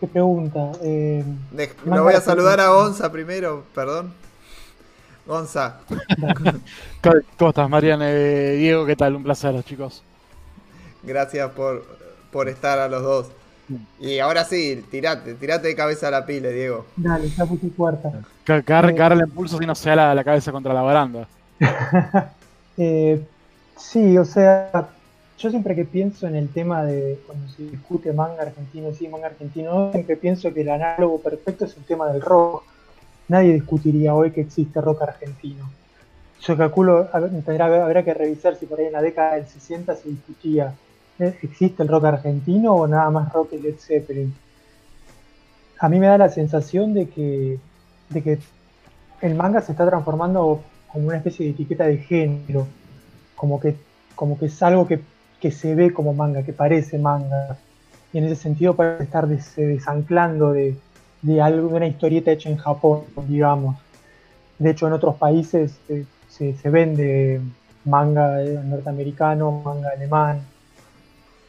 qué pregunta. Eh,
lo voy a saludar a Gonza primero, perdón. Gonza, [LAUGHS]
¿Cómo estás, Marian? Eh, Diego, ¿qué tal? Un placer, chicos.
gracias por, por estar a los dos. Y ahora sí, tirate, tirate de cabeza a la pila, Diego.
dale, ya puse
agarre, que agarre el impulso si no se da la, la cabeza contra la baranda. [LAUGHS]
Eh, sí, o sea, yo siempre que pienso en el tema de cuando se discute manga argentino, sí, manga argentino, no, siempre pienso que el análogo perfecto es el tema del rock. Nadie discutiría hoy que existe rock argentino. Yo calculo, tendrá- habrá que revisar si por ahí en la década del 60 se discutía, ¿eh? ¿existe el rock argentino o nada más rock y Led Zeppelin? A mí me da la sensación de que, de que el manga se está transformando como una especie de etiqueta de género, como que, como que es algo que, que se ve como manga, que parece manga. Y en ese sentido parece estar des- desanclando de, de algo, de una historieta hecha en Japón, digamos. De hecho, en otros países eh, se, se vende manga eh, norteamericano, manga alemán.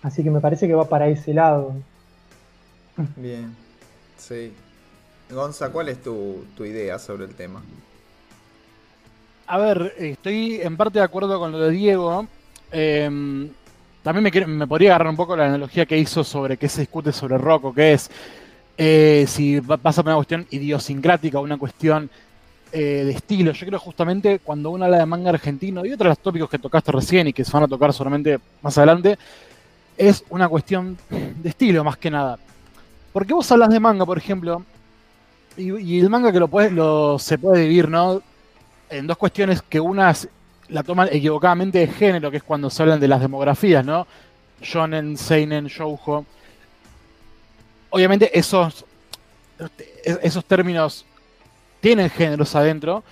Así que me parece que va para ese lado.
Bien, sí. Gonza, ¿cuál es tu, tu idea sobre el tema?
A ver, estoy en parte de acuerdo con lo de Diego. Eh, también me, podría agarrar un poco la analogía que hizo sobre qué se discute sobre rock o qué es. eh, si pasa por una cuestión idiosincrática o una cuestión eh, de estilo. Yo creo justamente cuando uno habla de manga argentino y otros de los tópicos que tocaste recién y que se van a tocar solamente más adelante, es una cuestión de estilo más que nada. Porque vos hablas de manga, por ejemplo, y, el manga que lo, puedes, lo se puede dividir, ¿no? En dos cuestiones que una es- la toman equivocadamente de género, que es cuando se hablan de las demografías, ¿no? Shonen, Seinen, Shoujo. Obviamente esos, esos términos tienen géneros adentro,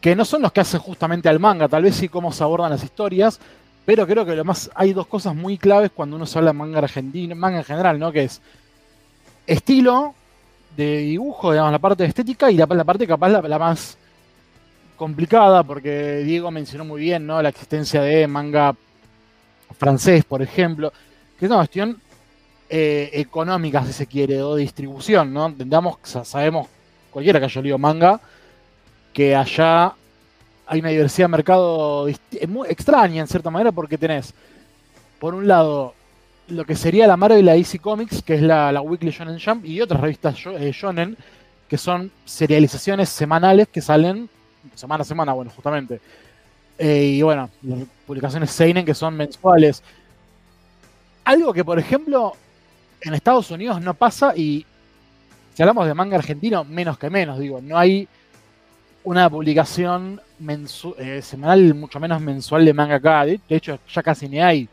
que no son los que hacen justamente al manga, tal vez sí cómo se abordan las historias, pero creo que lo más hay dos cosas muy claves cuando uno se habla de manga argentino, manga en general, ¿no? Que es estilo de dibujo, digamos, la parte estética y la, la parte capaz la, la más complicada, porque Diego mencionó muy bien, ¿no? La existencia de manga francés, por ejemplo, que es una cuestión eh, económica, si se quiere, o distribución, ¿no? Entendamos, sa- sabemos, cualquiera que haya leído manga, que allá hay una diversidad de mercado muy extraña en cierta manera, porque tenés, por un lado, lo que sería la Marvel y la DC Comics, que es la, la Weekly Shonen Jump, y otras revistas eh, shonen, que son serializaciones semanales que salen semana a semana, bueno, justamente. Eh, y bueno, las publicaciones Seinen que son mensuales. Algo que, por ejemplo, en Estados Unidos no pasa y si hablamos de manga argentino, menos que menos, digo, no hay una publicación eh, semanal, mucho menos mensual de manga acá. De, hecho, ya casi ni hay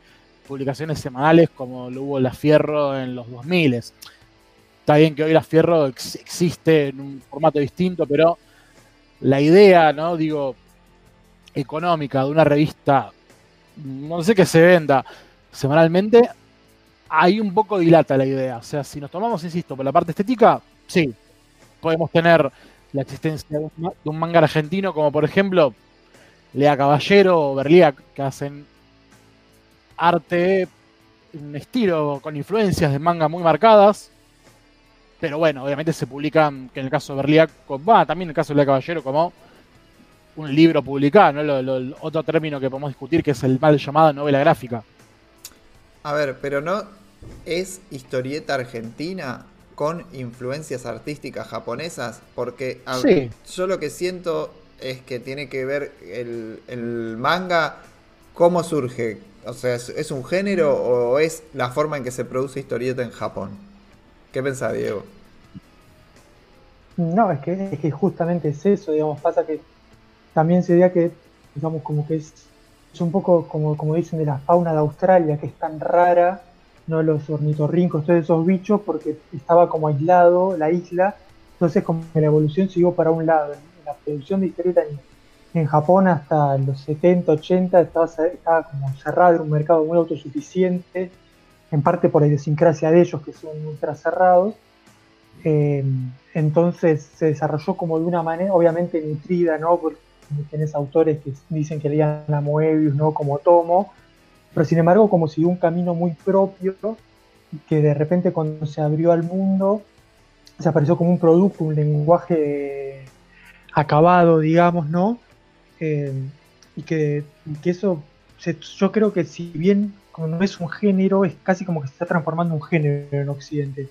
publicaciones semanales como lo hubo La Fierro en los 2000. Está bien que hoy La Fierro ex- existe en un formato distinto, pero la idea, ¿no? Digo, económica de una revista no sé que se venda semanalmente, ahí un poco dilata la idea. O sea, si nos tomamos, insisto, por la parte estética, sí, podemos tener la existencia de un, manga argentino, como por ejemplo Lea Caballero o Berliak, que hacen arte, un estilo con influencias de manga muy marcadas. Pero bueno, obviamente se publican, que en el caso de Berliak, con- bah, también en el caso de Lea Caballero, como un libro publicado, ¿no? Lo- lo- el otro término que podemos discutir, que es el mal llamado novela gráfica.
A ver, pero no es historieta argentina con influencias artísticas japonesas, porque a-
Sí.
yo lo que siento es que tiene que ver el, el manga, cómo surge. O sea, ¿es, es un género o es la forma en que se produce historieta en Japón? ¿Qué pensás, Diego?
No, es que, justamente es eso, digamos, pasa que también se veía que, digamos, como que es, un poco como, como dicen de la fauna de Australia, que es tan rara, ¿no? Los ornitorrincos, todos esos bichos, porque estaba como aislado la isla, entonces como que la evolución siguió para un lado. La producción de en, en Japón hasta los 70, 80 estaba, estaba como cerrada, era un mercado muy autosuficiente, en parte por la idiosincrasia de ellos, que son ultra cerrados. Eh, entonces se desarrolló como de una manera, obviamente nutrida, ¿no? Porque tenés autores que dicen que leían a Moebius, ¿no? Como Tomo, pero sin embargo como siguió un camino muy propio que de repente cuando se abrió al mundo se apareció como un producto, un lenguaje acabado, digamos, ¿no? Eh, y que, que eso, yo creo que si bien como no es un género, es casi como que se está transformando un género en Occidente.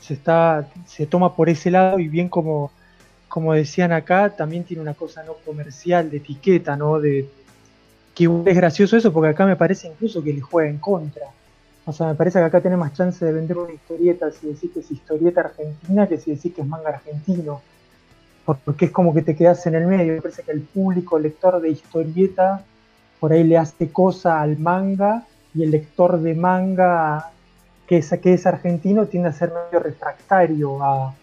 Se está se toma por ese lado y bien como como decían acá también tiene una cosa no comercial de etiqueta no de que es gracioso eso porque acá me parece incluso que le juega en contra. O sea me parece que acá tiene más chance de vender una historieta si decís que es historieta argentina que si decís que es manga argentino. Porque es como que te quedas en el medio. Me parece que el público lector de historieta por ahí le hace cosa al manga y el lector de manga que es, que es argentino tiende a ser medio refractario a,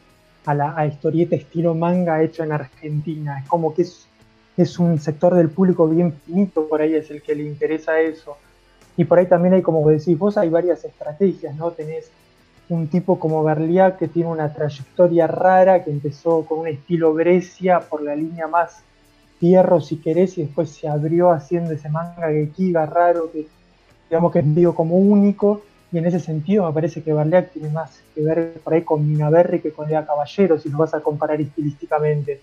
la historieta estilo manga hecho en Argentina. Es como que es, un sector del público bien finito, por ahí es el que le interesa eso. Y por ahí también hay, como decís vos, hay varias estrategias, ¿no? Tenés un tipo como Garliak que tiene una trayectoria rara, que empezó con un estilo Grecia por la línea más tierro, si querés, y después se abrió haciendo ese manga gekiga raro que digamos que es medio como único y en ese sentido me parece que Barleak tiene más que ver por ahí con Mina Berry que con Lea Caballero, si lo vas a comparar estilísticamente.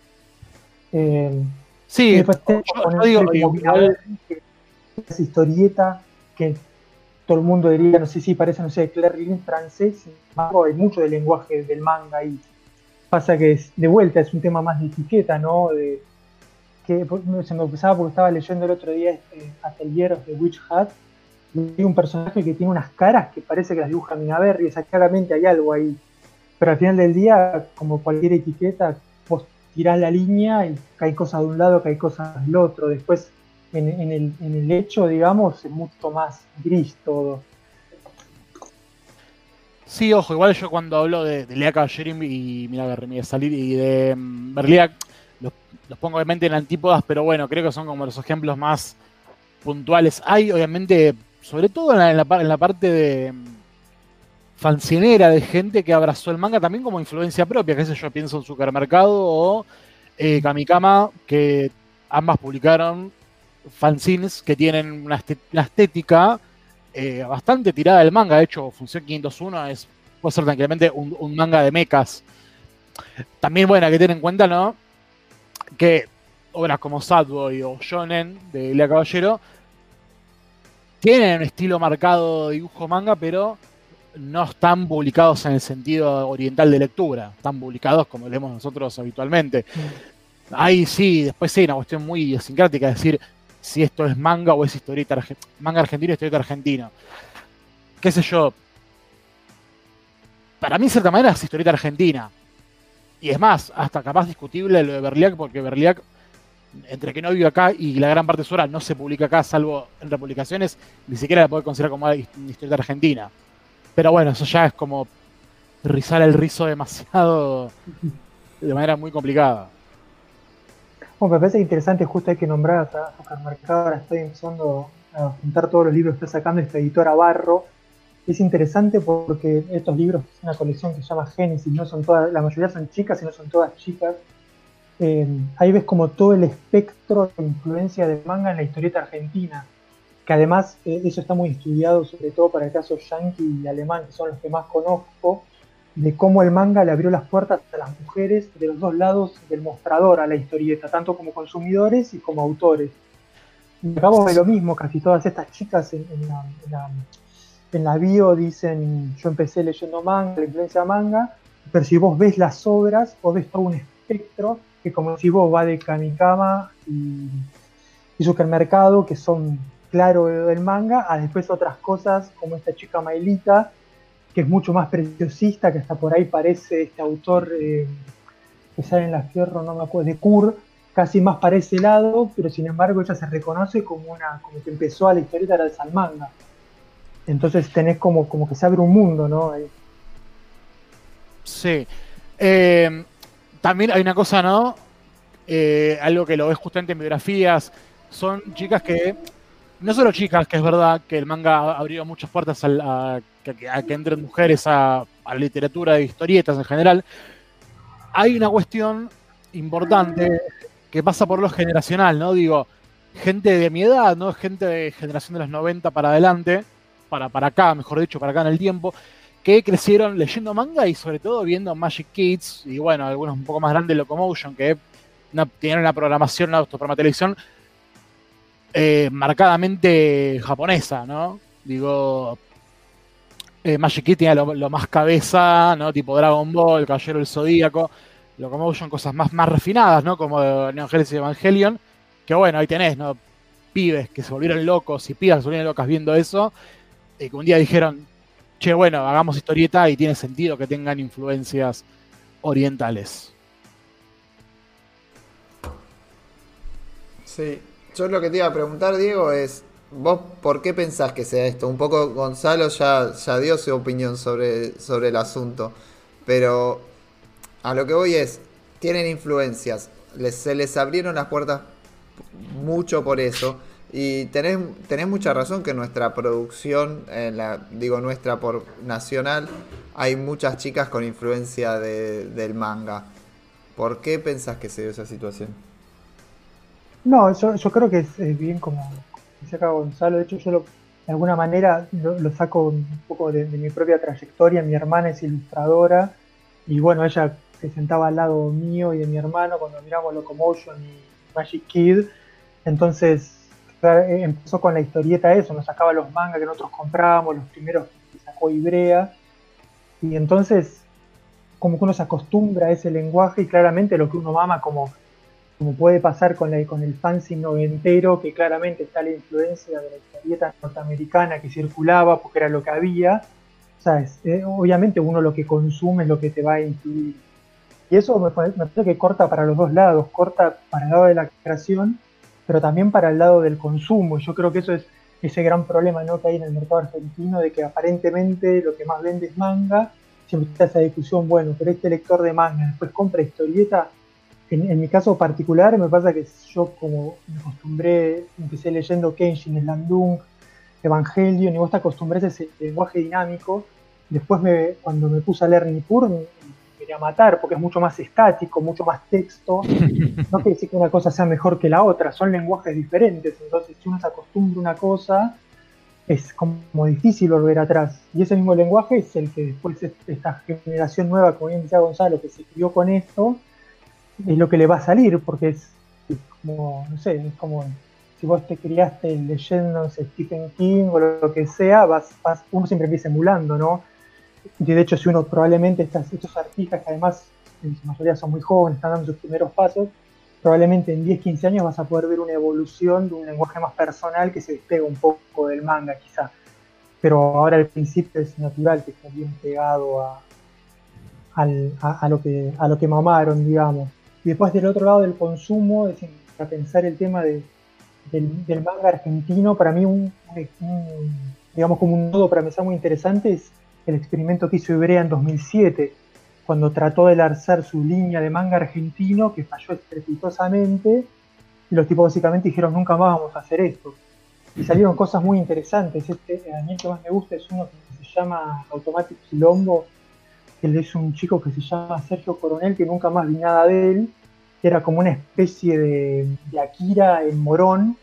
Eh,
Sí,
después
yo- yo digo,
Berry, que es historieta que todo el mundo diría, no sé si parece, no sé, Claire Lynn francés, sin embargo hay mucho del lenguaje del manga ahí. Pasa que es, de vuelta es un tema más de etiqueta, ¿no? De, que se me pasaba porque estaba leyendo el otro día este Atelier de Witch Hat hay un personaje que tiene unas caras que parece que las dibuja Mina Berry, o sea, claramente hay algo ahí. Pero al final del día, como cualquier etiqueta, vos tirás la línea y cae cosas de un lado, cae cosas del otro. Después, en, el, en el hecho, digamos, es mucho más gris todo.
Sí, ojo, igual yo cuando hablo de, de Lea Caballero y mira, de salir y de mm, Berliak, los, los pongo obviamente en antípodas, pero bueno, creo que son como los ejemplos más puntuales. Hay, obviamente, sobre todo en la, en la parte de mm, fancinera de gente que abrazó el manga también como influencia propia, que sé yo, pienso en Supermercado o eh, Kamikama, que ambas publicaron fanzines que tienen una, estética eh, bastante tirada del manga. De hecho, Función 501 es, puede ser tranquilamente un, manga de mechas. También, bueno, hay que tener en cuenta, ¿no? Que obras como Sadboy o Shonen de Lea Caballero tienen un estilo marcado de dibujo manga, pero no están publicados en el sentido oriental de lectura. Están publicados como leemos nosotros habitualmente. Ahí sí, después sí, una cuestión muy idiosincrática, es decir, si esto es manga o es historieta arge- manga argentino o historieta argentino. Qué sé yo. Para mí, de cierta manera, es historieta argentina. Y es más, hasta capaz discutible lo de Berliak, porque Berliak, entre que no vive acá y la gran parte de su obra no se publica acá, salvo en republicaciones, ni siquiera la puede considerar como una historieta argentina. Pero bueno, eso ya es como rizar el rizo demasiado de manera muy complicada.
Bueno, me parece interesante, justo hay que nombrar a Supermercado, ahora estoy empezando a juntar todos los libros que está sacando esta editora Barro. Es interesante porque estos libros, es una colección que se llama Génesis, no son todas, la mayoría son chicas y no son todas chicas. Eh, ahí ves como todo el espectro de influencia del manga en la historieta argentina, que además eh, eso está muy estudiado, sobre todo para el caso yankee y alemán, que son los que más conozco, de cómo el manga le abrió las puertas a las mujeres de los dos lados del mostrador a la historieta, tanto como consumidores y como autores. Y acabo de lo mismo, casi todas estas chicas en, la, bio dicen, yo empecé leyendo manga, la influencia manga, pero si vos ves las obras, vos ves todo un espectro que como si vos va de Kamikama y, Supermercado, que son claro del manga, a después otras cosas como esta chica Mailita, que es mucho más preciosista, que hasta por ahí parece este autor eh, que sale en la fierro, no me acuerdo, de Kur, casi más para ese lado, pero sin embargo ella se reconoce como una, como que empezó a la historieta gracias al manga. Entonces tenés como, como que se abre un mundo, ¿no?
Sí. Eh, también hay una cosa, ¿no? Eh, algo que lo ves justamente en biografías. Son chicas que no solo chicas, que es verdad que el manga ha abrió muchas puertas a, a, a que entren mujeres a, a, la literatura de historietas en general, hay una cuestión importante que pasa por lo generacional, ¿no? Digo, gente de mi edad, ¿no? Gente de generación de los 90 para adelante, para, para acá, mejor dicho, para acá en el tiempo, que crecieron leyendo manga y sobre todo viendo Magic Kids y bueno, algunos un poco más grandes Locomotion, que no, tienen una programación, una programa de televisión eh, marcadamente japonesa, ¿no? Digo, eh, Magic Kid tiene lo, lo, más cabeza, ¿no? Tipo Dragon Ball, Caballero del Zodíaco, Locomotion, cosas más, más refinadas, ¿no? Como Neon Genesis Evangelion, que bueno, ahí tenés, ¿no? Pibes que se volvieron locos y pibas que se volvieron locas viendo eso, y que un día dijeron, che, bueno, hagamos historieta y tiene sentido que tengan influencias orientales.
Sí, yo lo que te iba a preguntar, Diego, es, ¿vos por qué pensás que sea esto? Un poco Gonzalo ya, ya dio su opinión sobre, sobre el asunto, pero a lo que voy es, tienen influencias, se les abrieron las puertas mucho por eso, y tenés, tenés mucha razón que nuestra producción, en la, digo nuestra por nacional, hay muchas chicas con influencia de, del manga. ¿Por qué pensás que se dio esa situación?
No, yo, creo que es, bien como dice acá Gonzalo. De hecho, yo lo, de alguna manera lo, lo saco un poco de, de, mi propia trayectoria. Mi hermana es ilustradora y bueno, ella se sentaba al lado mío y de mi hermano cuando miramos Locomotion y Magic Kid. Entonces empezó con la historieta eso, nos sacaba los mangas que nosotros comprábamos, los primeros que sacó Ibrea. Y entonces, como que uno se acostumbra a ese lenguaje y claramente lo que uno mama como como puede pasar con, la, con el fanzine noventero, que claramente está la influencia de la historieta norteamericana que circulaba porque era lo que había. ¿sabes? Eh, obviamente uno lo que consume es lo que te va a influir. Y eso me, me parece que corta para los dos lados, corta para el lado de la creación, pero también para el lado del consumo. Yo creo que eso es ese gran problema ¿no? que hay en el mercado argentino, de que aparentemente lo que más vende es manga, siempre está esa discusión, bueno, pero este lector de manga después compra historieta, en, en, mi caso particular me pasa que yo como me acostumbré, empecé leyendo Kenshin, Slandung, Evangelion, y vos te acostumbras a ese lenguaje dinámico, después me, cuando me puse a leer Nippur quería matar porque es mucho más estático, mucho más texto, [LAUGHS] no quiere decir que una cosa sea mejor que la otra, son lenguajes diferentes, entonces si uno se acostumbra a una cosa, es como difícil volver atrás. Y ese mismo lenguaje es el que después esta generación nueva, como bien decía Gonzalo, que se crió con esto, es lo que le va a salir, porque es, como, no sé, es como si vos te criaste leyendo no sé, Stephen King o lo que sea, vas, vas, uno siempre empieza emulando, ¿no? De hecho, si uno probablemente estas, estos artistas, que además en su mayoría son muy jóvenes, están dando sus primeros pasos, probablemente en 10, 15 años vas a poder ver una evolución de un lenguaje más personal que se despega un poco del manga, quizá. Pero ahora al principio es natural que esté bien pegado a, al, a, lo que, a lo que mamaron, digamos. Y después del otro lado del consumo, es para pensar el tema de, del, manga argentino, para mí un, un, digamos como un nodo para pensar muy interesante es el experimento que hizo Ibrea en 2007, cuando trató de lanzar su línea de manga argentino, que falló estrepitosamente, y los tipos básicamente dijeron, nunca más vamos a hacer esto. Y salieron cosas muy interesantes. Este, a mí el que más me gusta es uno que se llama Automatic Quilombo, que es un chico que se llama Sergio Coronel, que nunca más vi nada de él, era como una especie de, de Akira en Morón,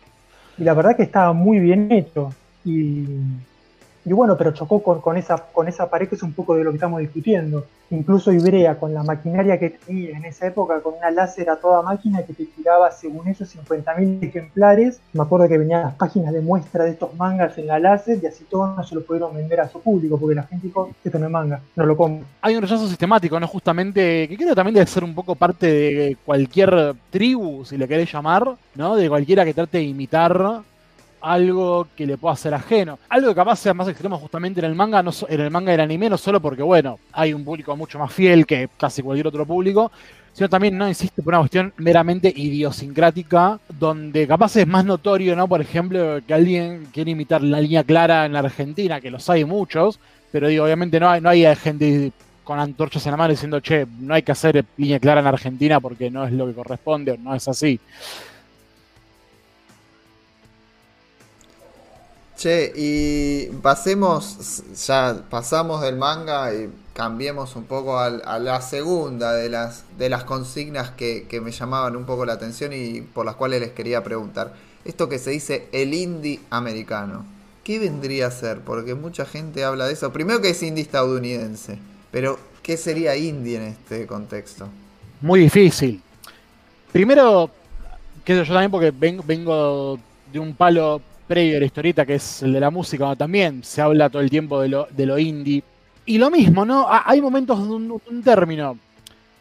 y la verdad que estaba muy bien hecho. Y, y bueno, pero chocó con, esa, con esa pared que es un poco de lo que estamos discutiendo. Incluso Ibrea, con la maquinaria que tenía en esa época, con una láser a toda máquina que te tiraba, según ellos, 50.000 ejemplares. Me acuerdo que venían las páginas de muestra de estos mangas en la láser y así todos no se lo pudieron vender a su público, porque la gente dijo, esto no es manga, no lo compro.
Hay un rechazo sistemático, ¿no? Justamente, que creo también debe ser un poco parte de cualquier tribu, si le querés llamar, ¿no? De cualquiera que trate de imitar algo que le pueda ser ajeno. Algo que capaz sea más extremo justamente en el manga, no, en el manga del anime, no solo porque, bueno, hay un público mucho más fiel que casi cualquier otro público, sino también, no insiste, por una cuestión meramente idiosincrática, donde capaz es más notorio, ¿no? Por ejemplo, que alguien quiere imitar la línea clara en la Argentina, que los hay muchos, pero digo, obviamente no hay, no hay gente con antorchas en la mano diciendo, che, no hay que hacer línea clara en Argentina porque no es lo que corresponde o no es así.
Y pasemos, ya pasamos del manga y cambiemos un poco a, la segunda de las, de las consignas que, que, me llamaban un poco la atención y por las cuales les quería preguntar. Esto que se dice el indie americano. ¿Qué vendría a ser? Porque mucha gente habla de eso. Primero que es indie estadounidense, pero ¿qué sería indie en este contexto?
Muy difícil. Primero, que yo también porque vengo de un palo previo a la historieta, que es el de la música, también se habla todo el tiempo de lo, de lo indie. Y lo mismo, ¿no? Hay momentos de un, un término.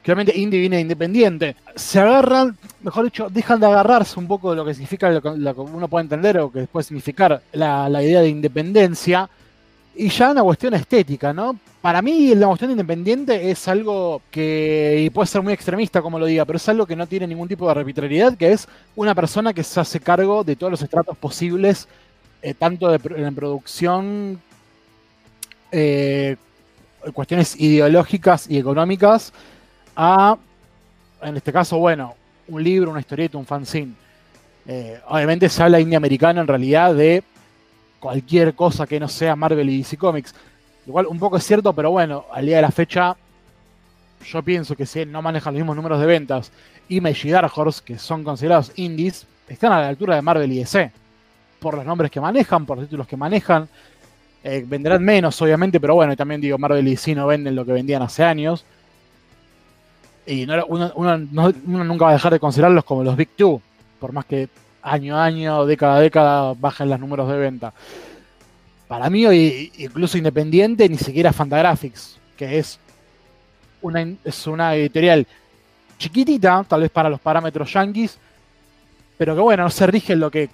Claramente indie viene de independiente. Se agarran, mejor dicho, dejan de agarrarse un poco de lo que significa lo que uno puede entender o que puede significar la, la, idea de independencia. Y ya una cuestión estética, ¿no? Para mí la cuestión de independiente es algo que, y puede ser muy extremista como lo diga, pero es algo que no tiene ningún tipo de arbitrariedad, que es una persona que se hace cargo de todos los estratos posibles, eh, tanto de, en producción, eh, cuestiones ideológicas y económicas, a, en este caso, bueno, un libro, una historieta, un fanzine. Eh, obviamente se habla indie americano en realidad de cualquier cosa que no sea Marvel y DC Comics. Igual un poco es cierto, pero bueno, al día de la fecha, yo pienso que si no manejan los mismos números de ventas, Image y Dark Horse, que son considerados indies, están a la altura de Marvel y DC. Por los nombres que manejan, por los títulos que manejan. Eh, venderán menos, obviamente, pero bueno, también digo, Marvel y DC no venden lo que vendían hace años. Y no, uno, uno, no, uno, nunca va a dejar de considerarlos como los Big Two, por más que año a año, década a década, bajen los números de venta. Para mí, hoy, incluso independiente, ni siquiera Fantagraphics, que es una, es una editorial chiquitita, tal vez para los parámetros yankees, pero que bueno, no se rige en lo que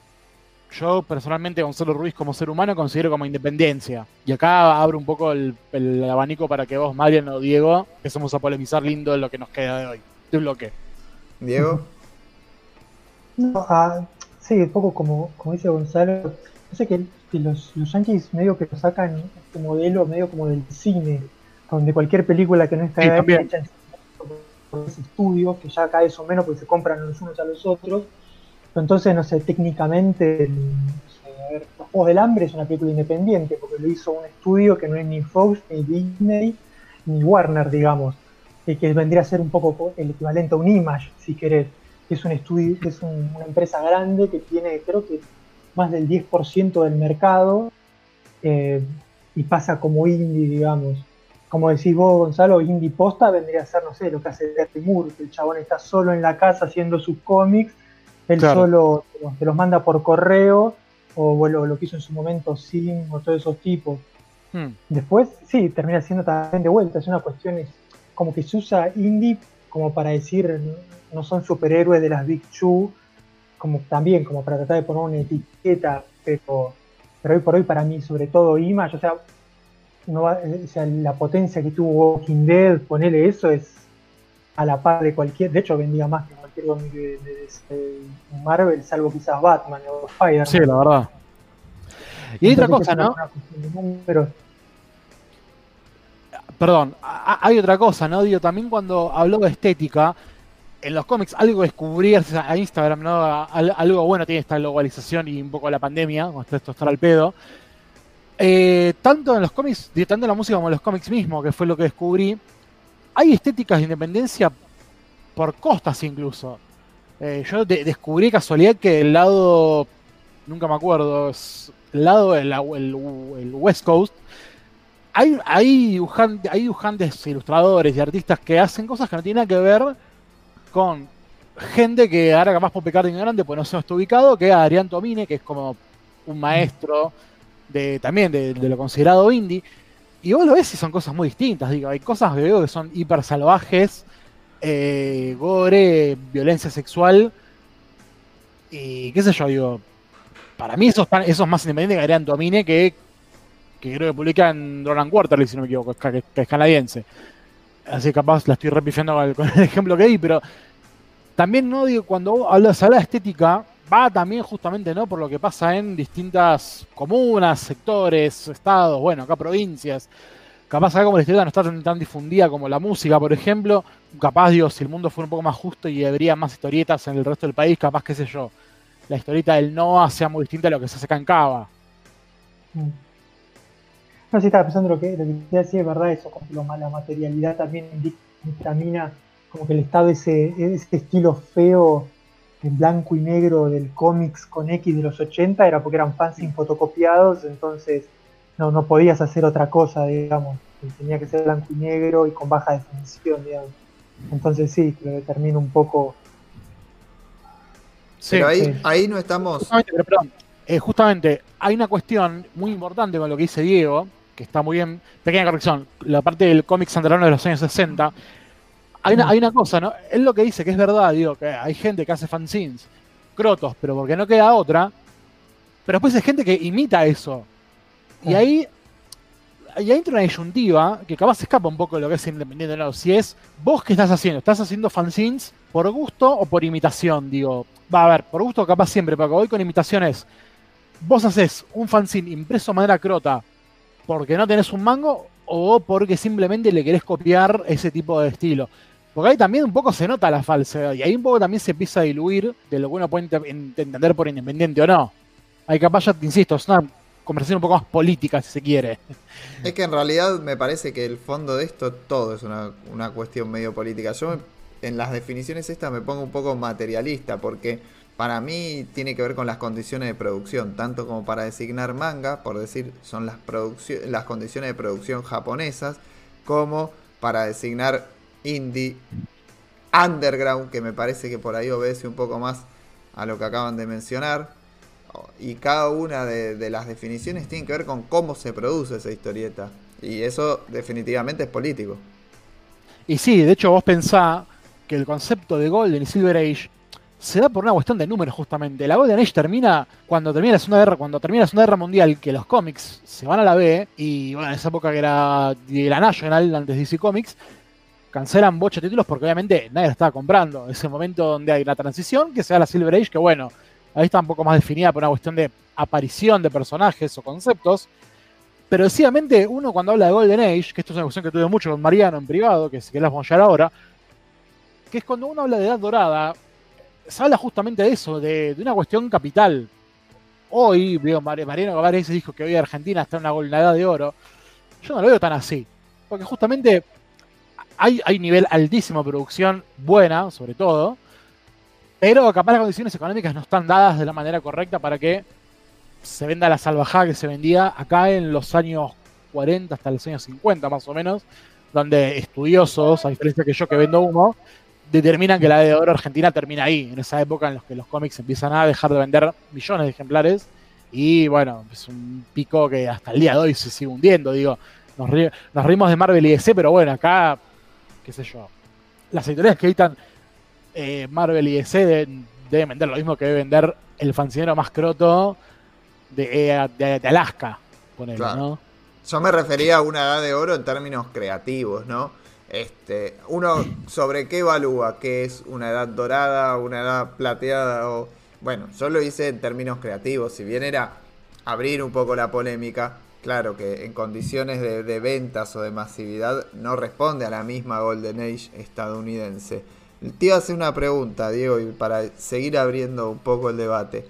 yo personalmente, Gonzalo Ruiz, como ser humano, considero como independencia. Y acá abro un poco el, el abanico para que vos, Mariano o Diego, empecemos a polemizar lindo en lo que nos queda de hoy. De bloque.
Diego.
No, ah, sí, un poco como, como dice Gonzalo, sé que, que los, los, yankees medio que lo sacan este modelo medio como del cine, donde cualquier película que no está
sí,
hecha en por ese estudio, que ya cada vez son menos porque se compran los unos a los otros, pero entonces, no sé, técnicamente, el, a ver, Los Juegos del Hambre es una película independiente, porque lo hizo un estudio que no es ni Fox, ni Disney, ni Warner, digamos, y que vendría a ser un poco el equivalente a un Image, si querés es un estudio, es un, una empresa grande que tiene creo que más del 10% del mercado eh, y pasa como indie, digamos. Como decís vos, Gonzalo, indie posta vendría a ser, no sé, lo que hace Terry Moore, que el chabón está solo en la casa haciendo sus cómics, él claro. solo te los, te los, manda por correo, o bueno, lo que hizo en su momento Sim o todos esos tipos. Hmm. Después, sí, termina siendo también de vuelta, es una cuestión, es como que se usa indie como para decir, no son superhéroes de las Big Two, como también como para tratar de poner una etiqueta, pero, pero hoy por hoy para mí, sobre todo Image, o sea, no va, o sea, la potencia que tuvo Walking Dead, ponerle eso es a la par de cualquier, de hecho vendía más que cualquier cómic de, de, de, Marvel, salvo quizás Batman o Spider-Man.
Sí, la verdad. Y hay otra cosa, ¿no?
Pero
perdón, hay otra cosa, ¿no? Digo, también cuando habló de estética, en los cómics algo descubrí gracias a Instagram, ¿no? Algo bueno tiene esta globalización y un poco la pandemia, esto estar al pedo. Eh, tanto en los cómics, tanto en la música como en los cómics mismos, que fue lo que descubrí, hay estéticas de independencia por costas incluso. Eh, yo de- descubrí casualidad que el lado, nunca me acuerdo, es el lado del el, el West Coast, hay, hay, dibujan- hay dibujantes, ilustradores y artistas que hacen cosas que no tienen nada que ver con gente que ahora capaz por pecar de ignorante, pues no se está ubicado, que es Adrián Tomine, que es como un maestro de también de, lo considerado indie. Y vos lo ves y son cosas muy distintas, digo, hay cosas que veo que son hiper salvajes, eh, gore, violencia sexual, y qué sé yo, digo, para mí esos, esos más independientes que Adrián Tomine, que, que creo que publica en Roland Quarterly, si no me equivoco, que es canadiense. Así que capaz la estoy repitiendo [LAUGHS] con el, ejemplo que di, pero también no digo, cuando habla, se habla de estética, va también justamente no por lo que pasa en distintas comunas, sectores, estados, bueno, acá provincias. Capaz acá como la historieta no está tan, tan difundida como la música, por ejemplo. Capaz, digo, si el mundo fuera un poco más justo y habría más historietas en el resto del país, capaz, qué sé yo, la historieta del Noah sea muy distinta a lo que se hace acá en Cava.
Mm. No, sí, estaba pensando lo que, lo que decía, es verdad, eso, como que lo- la materialidad también dictamina como que el estado de ese, ese estilo feo en blanco y negro del cómics con X de los 80 era porque eran fanzines fotocopiados, entonces no, no podías hacer otra cosa, digamos, tenía que ser blanco y negro y con baja definición, digamos. Entonces sí, lo determina un poco.
Pero ahí,
sí.
ahí no estamos.
Justamente, pero perdón, eh, justamente hay una cuestión muy importante con lo que dice Diego, que está muy bien. Pequeña corrección, la parte del cómic sandrano de los años 60. Hay una, hay una cosa, ¿no? Él lo que dice que es verdad, digo, que hay gente que hace fanzines, crotos, pero porque no queda otra. Pero después hay gente que imita eso. Y ahí, ahí entra una disyuntiva que capaz se escapa un poco de lo que es independiente. ¿no? Si es vos qué estás haciendo, ¿estás haciendo fanzines por gusto o por imitación? Digo, va a ver, por gusto capaz siempre, pero hoy con imitaciones, vos haces un fanzine impreso de manera crota porque no tenés un mango o porque simplemente le querés copiar ese tipo de estilo. Porque ahí también un poco se nota la falsedad y ahí un poco también se empieza a diluir de lo que uno puede ente- ent- entender por independiente o no. Ahí capaz ya te insisto, es una conversación un poco más política si se quiere. [LAUGHS]
Es que en realidad me parece que el fondo de esto todo es una, una cuestión medio política. Yo en las definiciones estas me pongo un poco materialista porque para mí tiene que ver con las condiciones de producción, tanto como para designar manga, por decir, son las, las condiciones de producción japonesas, como para designar indie, underground, que me parece que por ahí obedece un poco más a lo que acaban de mencionar. Y cada una de, de las definiciones tiene que ver con cómo se produce esa historieta. Y eso definitivamente es político.
Y sí, de hecho vos pensá que el concepto de Golden y Silver Age se da por una cuestión de números justamente. La Golden Age termina cuando termina la Segunda Guerra, cuando termina la Segunda Guerra Mundial, que los cómics se van a la B, y bueno, en esa época que era de la National, antes de DC Comics, cancelan bocha títulos porque obviamente nadie la estaba comprando. Ese momento donde hay una transición, que sea la Silver Age, que bueno, ahí está un poco más definida por una cuestión de aparición de personajes o conceptos. Pero decididamente uno cuando habla de Golden Age, que esto es una cuestión que tuve mucho con Mariano en privado, que si querés vamos a ahora, que es cuando uno habla de edad dorada, se habla justamente de eso, de, una cuestión capital. Hoy, Mar- Mariano veces dijo que hoy Argentina está en una golden edad de oro. Yo no lo veo tan así. Porque justamente hay, hay nivel altísimo de producción, buena, sobre todo, pero capaz las condiciones económicas no están dadas de la manera correcta para que se venda la salvajada que se vendía acá en los años 40 hasta los años 50 más o menos, donde estudiosos, a diferencia que yo que vendo humo, determinan que la edad de oro argentina termina ahí, en esa época en la que los cómics empiezan a dejar de vender millones de ejemplares y bueno, es un pico que hasta el día de hoy se sigue hundiendo, digo, nos, ri- nos rimos de Marvel y DC, pero bueno, acá, qué sé yo, las editoriales que editan eh, Marvel y DC deben, deben vender lo mismo que debe vender el fancinero más croto de, eh, de- de Alaska, ponele,
Claro.
¿no?
Yo me refería a una edad de oro en términos creativos, ¿no? Este, uno sobre qué evalúa, qué es una edad dorada, una edad plateada o bueno, yo lo hice en términos creativos, si bien era abrir un poco la polémica, claro que en condiciones de, de ventas o de masividad no responde a la misma Golden Age estadounidense. Te iba a hacer una pregunta, Diego, y para seguir abriendo un poco el debate.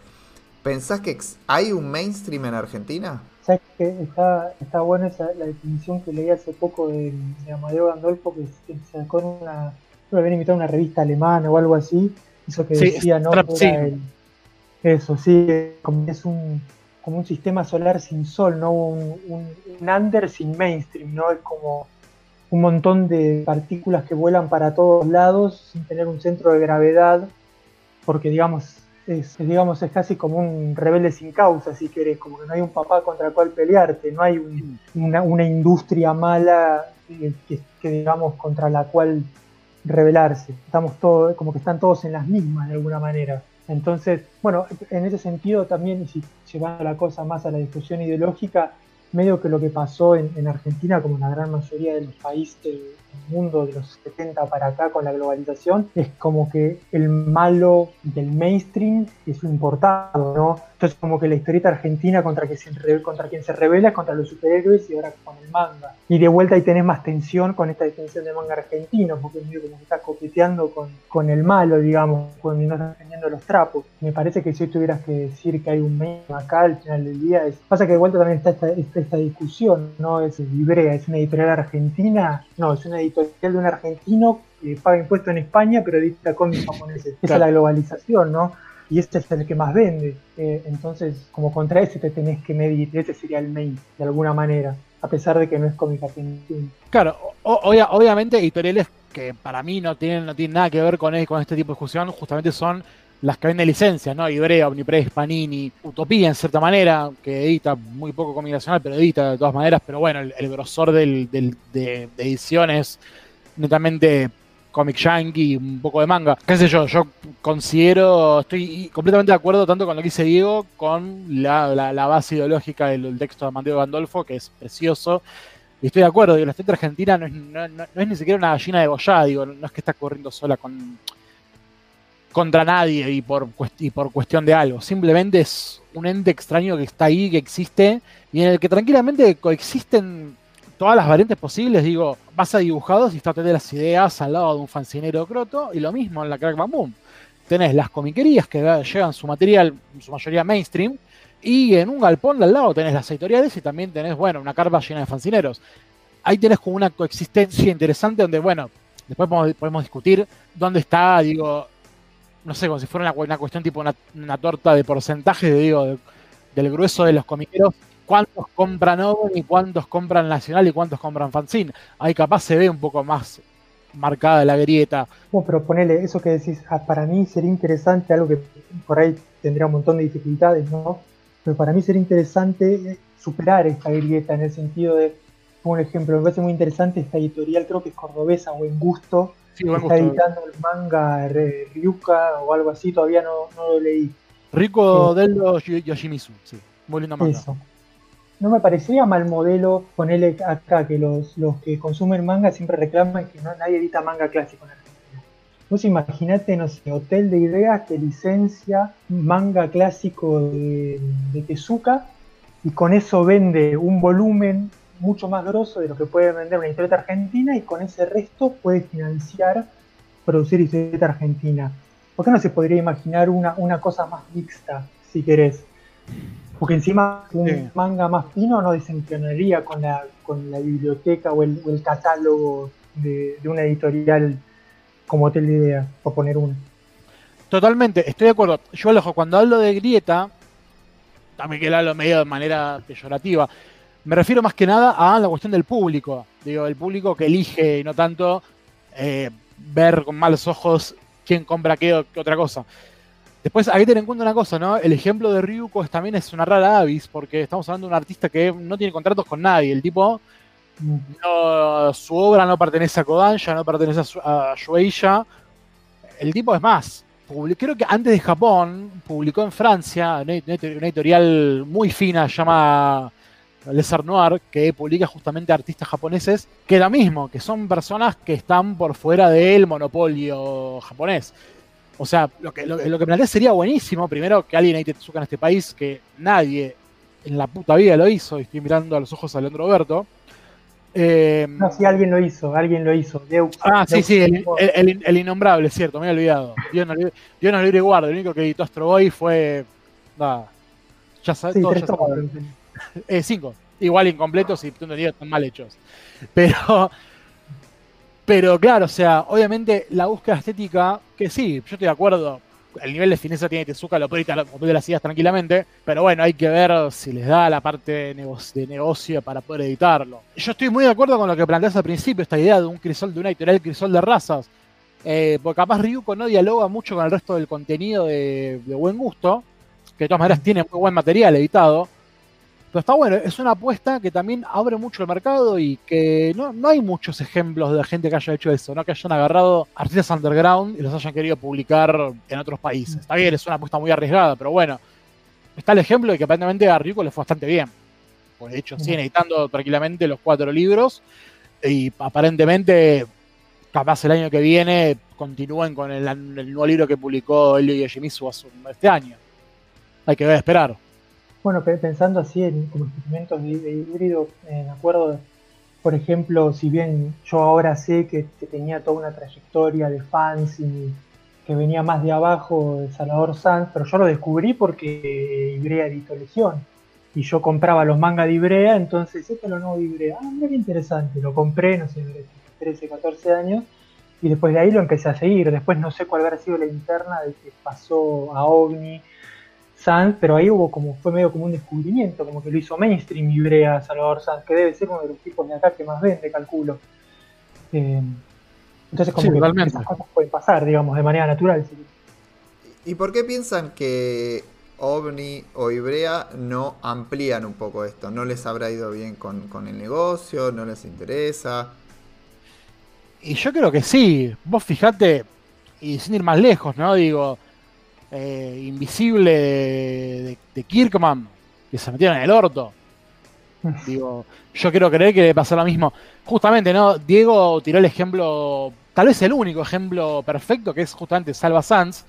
¿Pensás que hay un mainstream en Argentina?
¿Sabes que está, está buena esa, la definición que leí hace poco de, de Amadeo Gandolfo que, que sacó en una, creo que habían una revista alemana o algo así, eso que
Sí,
decía, ¿no?
Sim.
era el- eso, sí, como es un, como un sistema solar sin sol, ¿no? Un, un, un under sin mainstream, ¿no? Es como un montón de partículas que vuelan para todos lados sin tener un centro de gravedad, porque digamos, es, digamos, es casi como un rebelde sin causa, si querés, como que no hay un papá contra el cual pelearte, no hay un- una, industria mala eh, que, digamos contra la cual rebelarse. Estamos todos, como que están todos en las mismas de alguna manera. Entonces, bueno, en ese sentido también, y si llevando la cosa más a la discusión ideológica, medio que lo que pasó en, en Argentina, como en la gran mayoría de los países mundo de los 70 para acá con la globalización, es como que el malo del mainstream es lo importado, ¿no? Entonces como que la historieta argentina contra, que se, contra quien se revela es contra los superhéroes y ahora con el manga. Y de vuelta ahí tenés más tensión con esta definición de manga argentino, porque medio como que está coqueteando con, con el malo, digamos, cuando no está teniendo los trapos. Me parece que si tuvieras que decir que hay un mainstream acá al final del día, es... pasa que de vuelta también está esta, esta, esta discusión, ¿no? Es Librea, es una editorial argentina, no, es una editorial de un argentino que paga impuestos en España, pero edita cómics japoneses. Esa es la globalización, ¿no? Y este es el que más vende. Eh, entonces, como contra ese te tenés que medir, ese sería el main, de alguna manera, a pesar de que no es cómic argentino.
Claro, obvia- obviamente editoriales que para mí no tienen, no tienen nada que ver con, con este tipo de discusión, justamente son las que venden licencias, ¿no? Ibrea, Omnipress, Panini, Utopía en cierta manera, que edita muy poco cómic nacional, pero edita de todas maneras, pero bueno, el, grosor del, de, ediciones netamente cómic yankee, un poco de manga. Qué sé yo, yo considero, estoy completamente de acuerdo tanto con lo que dice Diego, con la, la- base ideológica del, texto de Mateo Gandolfo, que es precioso. Y estoy de acuerdo, digo, la estética argentina no es, ni siquiera una gallina de bollada, digo, no es que está corriendo sola con contra nadie y por, y por cuestión de algo. Simplemente es un ente extraño que está ahí, que existe, y en el que tranquilamente coexisten todas las variantes posibles. Digo, vas a dibujados y está tenés las ideas al lado de un fancinero croto, y lo mismo en la Crack Bam Boom. Tenés las comiquerías que llevan su material, su mayoría mainstream, y en un galpón al lado tenés las editoriales y también tenés, bueno, una carpa llena de fancineros. Ahí tenés como una coexistencia interesante donde, bueno, después podemos, podemos discutir dónde está, digo, no sé, como si fuera una, cu- una cuestión tipo una, una torta de porcentaje, digo, de- del grueso de los comiqueros, cuántos compran Oven y cuántos compran Nacional y cuántos compran Fanzine. Ahí capaz se ve un poco más marcada la grieta.
Bueno, pero ponele eso que decís, ah, para mí sería interesante, algo que por ahí tendría un montón de dificultades, ¿no? Pero para mí sería interesante eh, superar esta grieta en el sentido de, como un ejemplo, me parece muy interesante esta editorial, creo que es cordobesa o en gusto,
Sí,
está editando el manga Ryuka o algo así, todavía no, no lo leí.
Rico Deldo Yo- Yoshimitsu, sí. Muy lindo manga.
Eso. No me parecería mal modelo ponerle acá que los, los que consumen manga siempre reclaman que no, nadie edita manga clásico en Argentina. Vos imaginate, no sé, hotel de ideas que licencia manga clásico de, de Tezuka y con eso vende un volumen mucho más grosso de lo que puede vender una historieta argentina y con ese resto puede financiar producir historieta argentina. ¿Por qué no se podría imaginar una, una cosa más mixta, si querés? Porque encima un
Sí.
manga más fino no desencadenaría con la, con la biblioteca o el, o el catálogo de, de una editorial como Hotel de Ideas, por poner uno.
Totalmente, estoy de acuerdo. Yo Alejo, cuando hablo de grieta, también que lo hablo medio de manera peyorativa, me refiero más que nada a la cuestión del público. Digo, el público que elige y no tanto eh, ver con malos ojos quién compra qué, qué otra cosa. Después hay que tener en cuenta una cosa, ¿no? El ejemplo de Ryuko también es una rara avis, porque estamos hablando de un artista que no tiene contratos con nadie. El tipo, su obra no pertenece a Kodansha, no pertenece a, a Shueisha. El tipo es más. Creo que antes de Japón publicó en Francia una una editorial muy fina, se llama Les Noir, que publica justamente artistas japoneses, que lo mismo, que son personas que están por fuera del monopolio japonés. O sea, lo que, lo, lo que plantea sería buenísimo, primero, que alguien edite Tezuka en este país, que nadie en la puta vida lo hizo, y estoy mirando a los ojos a Leandro Berto. Eh,
No, sí, alguien lo hizo, alguien lo hizo. Deux-
ah, sí,
Deux-
sí, el, el- el- el innombrable, cierto, me había olvidado. Dios nos libre, Dios nos libre y guarde, el único que editó Astro Boy fue. Nada. Ya sabes,
Sí,
todos ya
tomos. [LAUGHS]
Eh, cinco. Igual incompletos y tengo entendido están mal hechos. Pero. Pero claro, o sea, obviamente la búsqueda estética, que sí, yo estoy de acuerdo. El nivel de fineza tiene Tezuka, lo puede lo puede de las ideas tranquilamente, pero bueno, hay que ver si les da la parte de negocio para poder editarlo. Yo estoy muy de acuerdo con lo que planteas al principio, esta idea de un crisol, de una editorial crisol de razas. Eh, porque capaz Ryuko no dialoga mucho con el resto del contenido de, de buen gusto, que de todas maneras tiene muy buen material editado. Pero está bueno, es una apuesta que también abre mucho el mercado y que no, no hay muchos ejemplos de gente que haya hecho eso, ¿no? Que hayan agarrado artistas underground y los hayan querido publicar en otros países. Está bien, es una apuesta muy arriesgada, pero bueno. Está el ejemplo de que aparentemente a Ryuko le fue bastante bien. Pues de hecho, siguen editando tranquilamente los cuatro libros y aparentemente, capaz el año que viene, continúen con el, el nuevo libro que publicó Elio Yoshimitsu hace un- este año. Hay que ver, esperar.
Bueno, pe- pensando así en como experimentos de, de híbrido, eh, me acuerdo, por ejemplo, si bien yo ahora sé que, tenía toda una trayectoria de fans y que venía más de abajo de Salvador Sanz, pero yo lo descubrí porque Ibrea editó Legión. Y yo compraba los mangas de Ibrea, entonces esto es lo nuevo de Ibrea. Ah, interesante. Lo compré, no sé, de 13, 14 años. Y después de ahí lo empecé a seguir. Después no sé cuál habrá sido la interna de que pasó a OVNI, Sanz, pero ahí hubo como, fue medio como un descubrimiento, como que lo hizo mainstream Ibrea Salvador Sanz, que debe ser uno de los tipos de acá que más vende, calculo. Eh, entonces como
Sí,
que
totalmente.
esas cosas pueden pasar, digamos, de manera natural.
¿Y por qué piensan que OVNI o Ibrea no amplían un poco esto? ¿No les habrá ido bien con, con el negocio? ¿No les interesa?
Y yo creo que sí. Vos fijate, y sin ir más lejos, ¿no? Digo, eh, Invisible de, de- de Kirkman, que se metieron en el orto. [LAUGHS] Digo, yo quiero creer que le pasó lo mismo. Justamente, ¿no? Diego tiró el ejemplo, tal vez el único ejemplo perfecto, que es justamente Salva Sanz,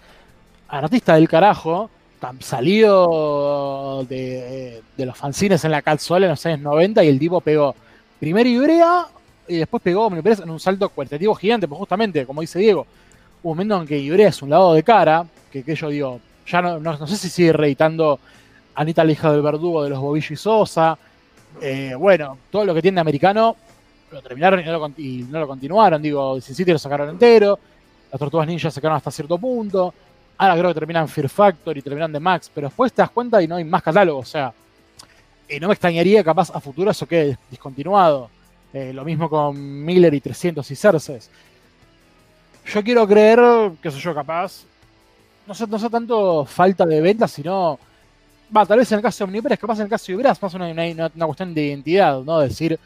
artista del carajo, tam- salido de, de los fanzines en la calzuela en los años 90 y el tipo pegó primero Ibrea y después pegó Omnipress en un salto cualitativo gigante, pues justamente, como dice Diego, un momento en que un lado de cara, que, que yo digo, ya no, no, sé si sigue reeditando Anita la hija del verdugo de los Bobillo y Sosa, eh, bueno, todo lo que tiene de americano lo terminaron y no lo, y no lo continuaron, digo, Sin City lo sacaron entero, las Tortugas Ninja sacaron hasta cierto punto, ahora creo que terminan Fear Factor y terminan de Max, pero después te das cuenta y no hay más catálogo, o sea, y no me extrañaría capaz a futuro eso quede discontinuado. Eh, lo mismo con Miller y 300 y Cerces. Yo quiero creer, que sé yo, capaz, no sé, no sé tanto falta de ventas, sino, va, tal vez en el caso de Omnipress, capaz en el caso de Ibrea es más una, una- una cuestión de identidad, ¿no? Decir,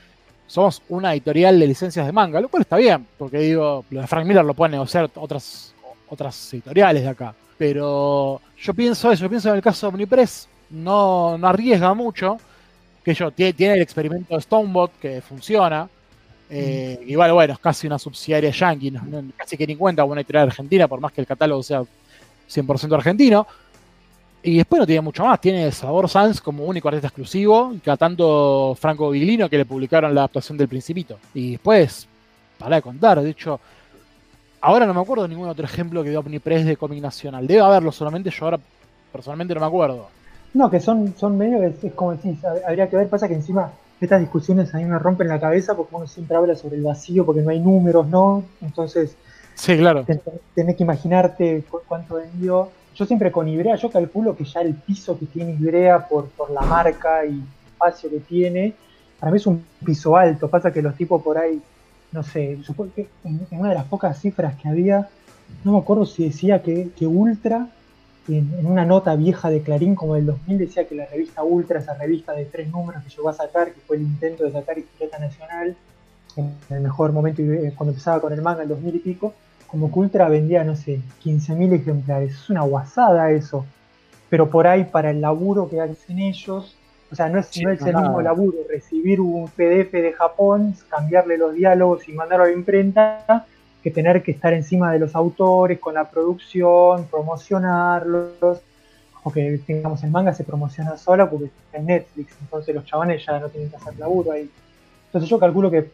somos una editorial de licencias de manga, lo cual está bien, porque digo, lo de Frank Miller lo pueden negociar otras, otras editoriales de acá. Pero yo pienso eso, yo pienso en el caso de Omnipress, no, no arriesga mucho, que yo, tiene, tiene el experimento de Stonebot que funciona. Eh, Igual, bueno, es casi una subsidiaria yankee, casi que ni cuenta una editorial argentina, por más que el catálogo sea 100% argentino. Y después no tiene mucho más, tiene Sabor Sans como único artista exclusivo, tanto Franco Viglino que le publicaron la adaptación del Principito. Y después, para de contar, de hecho, ahora no me acuerdo de ningún otro ejemplo que de Omnipress de cómic nacional. Debe haberlo, solamente yo ahora personalmente no me acuerdo.
No, que son, son medio, es, es como decís, hab- habría que ver, pasa que encima estas discusiones a mí me rompen la cabeza porque uno siempre habla sobre el vacío porque no hay números, ¿no? Entonces
Sí, claro.
ten- tenés que imaginarte cu- cuánto vendió. Yo siempre con Ibrea, yo calculo que ya el piso que tiene Ibrea por, por la marca y espacio que tiene, para mí es un piso alto. Pasa que los tipos por ahí, no sé, supongo que en, en una de las pocas cifras que había, no me acuerdo si decía que, que Ultra, en, en una nota vieja de Clarín como del 2000, decía que la revista Ultra, esa revista de tres números que llegó a sacar, que fue el intento de sacar Historieta Nacional, en el mejor momento eh, cuando empezaba con el manga, el 2000 y pico, como que Ultra vendía, no sé, 15.000 ejemplares. Es una guasada eso. Pero por ahí, para el laburo que hacen ellos, o sea, no es,
Sí,
no es el mismo laburo recibir un PDF de Japón, cambiarle los diálogos y mandarlo a la imprenta, que tener que estar encima de los autores con la producción, promocionarlos. o que tengamos el manga se promociona sola porque está en Netflix, entonces los chabones ya no tienen que hacer laburo ahí. Entonces yo calculo que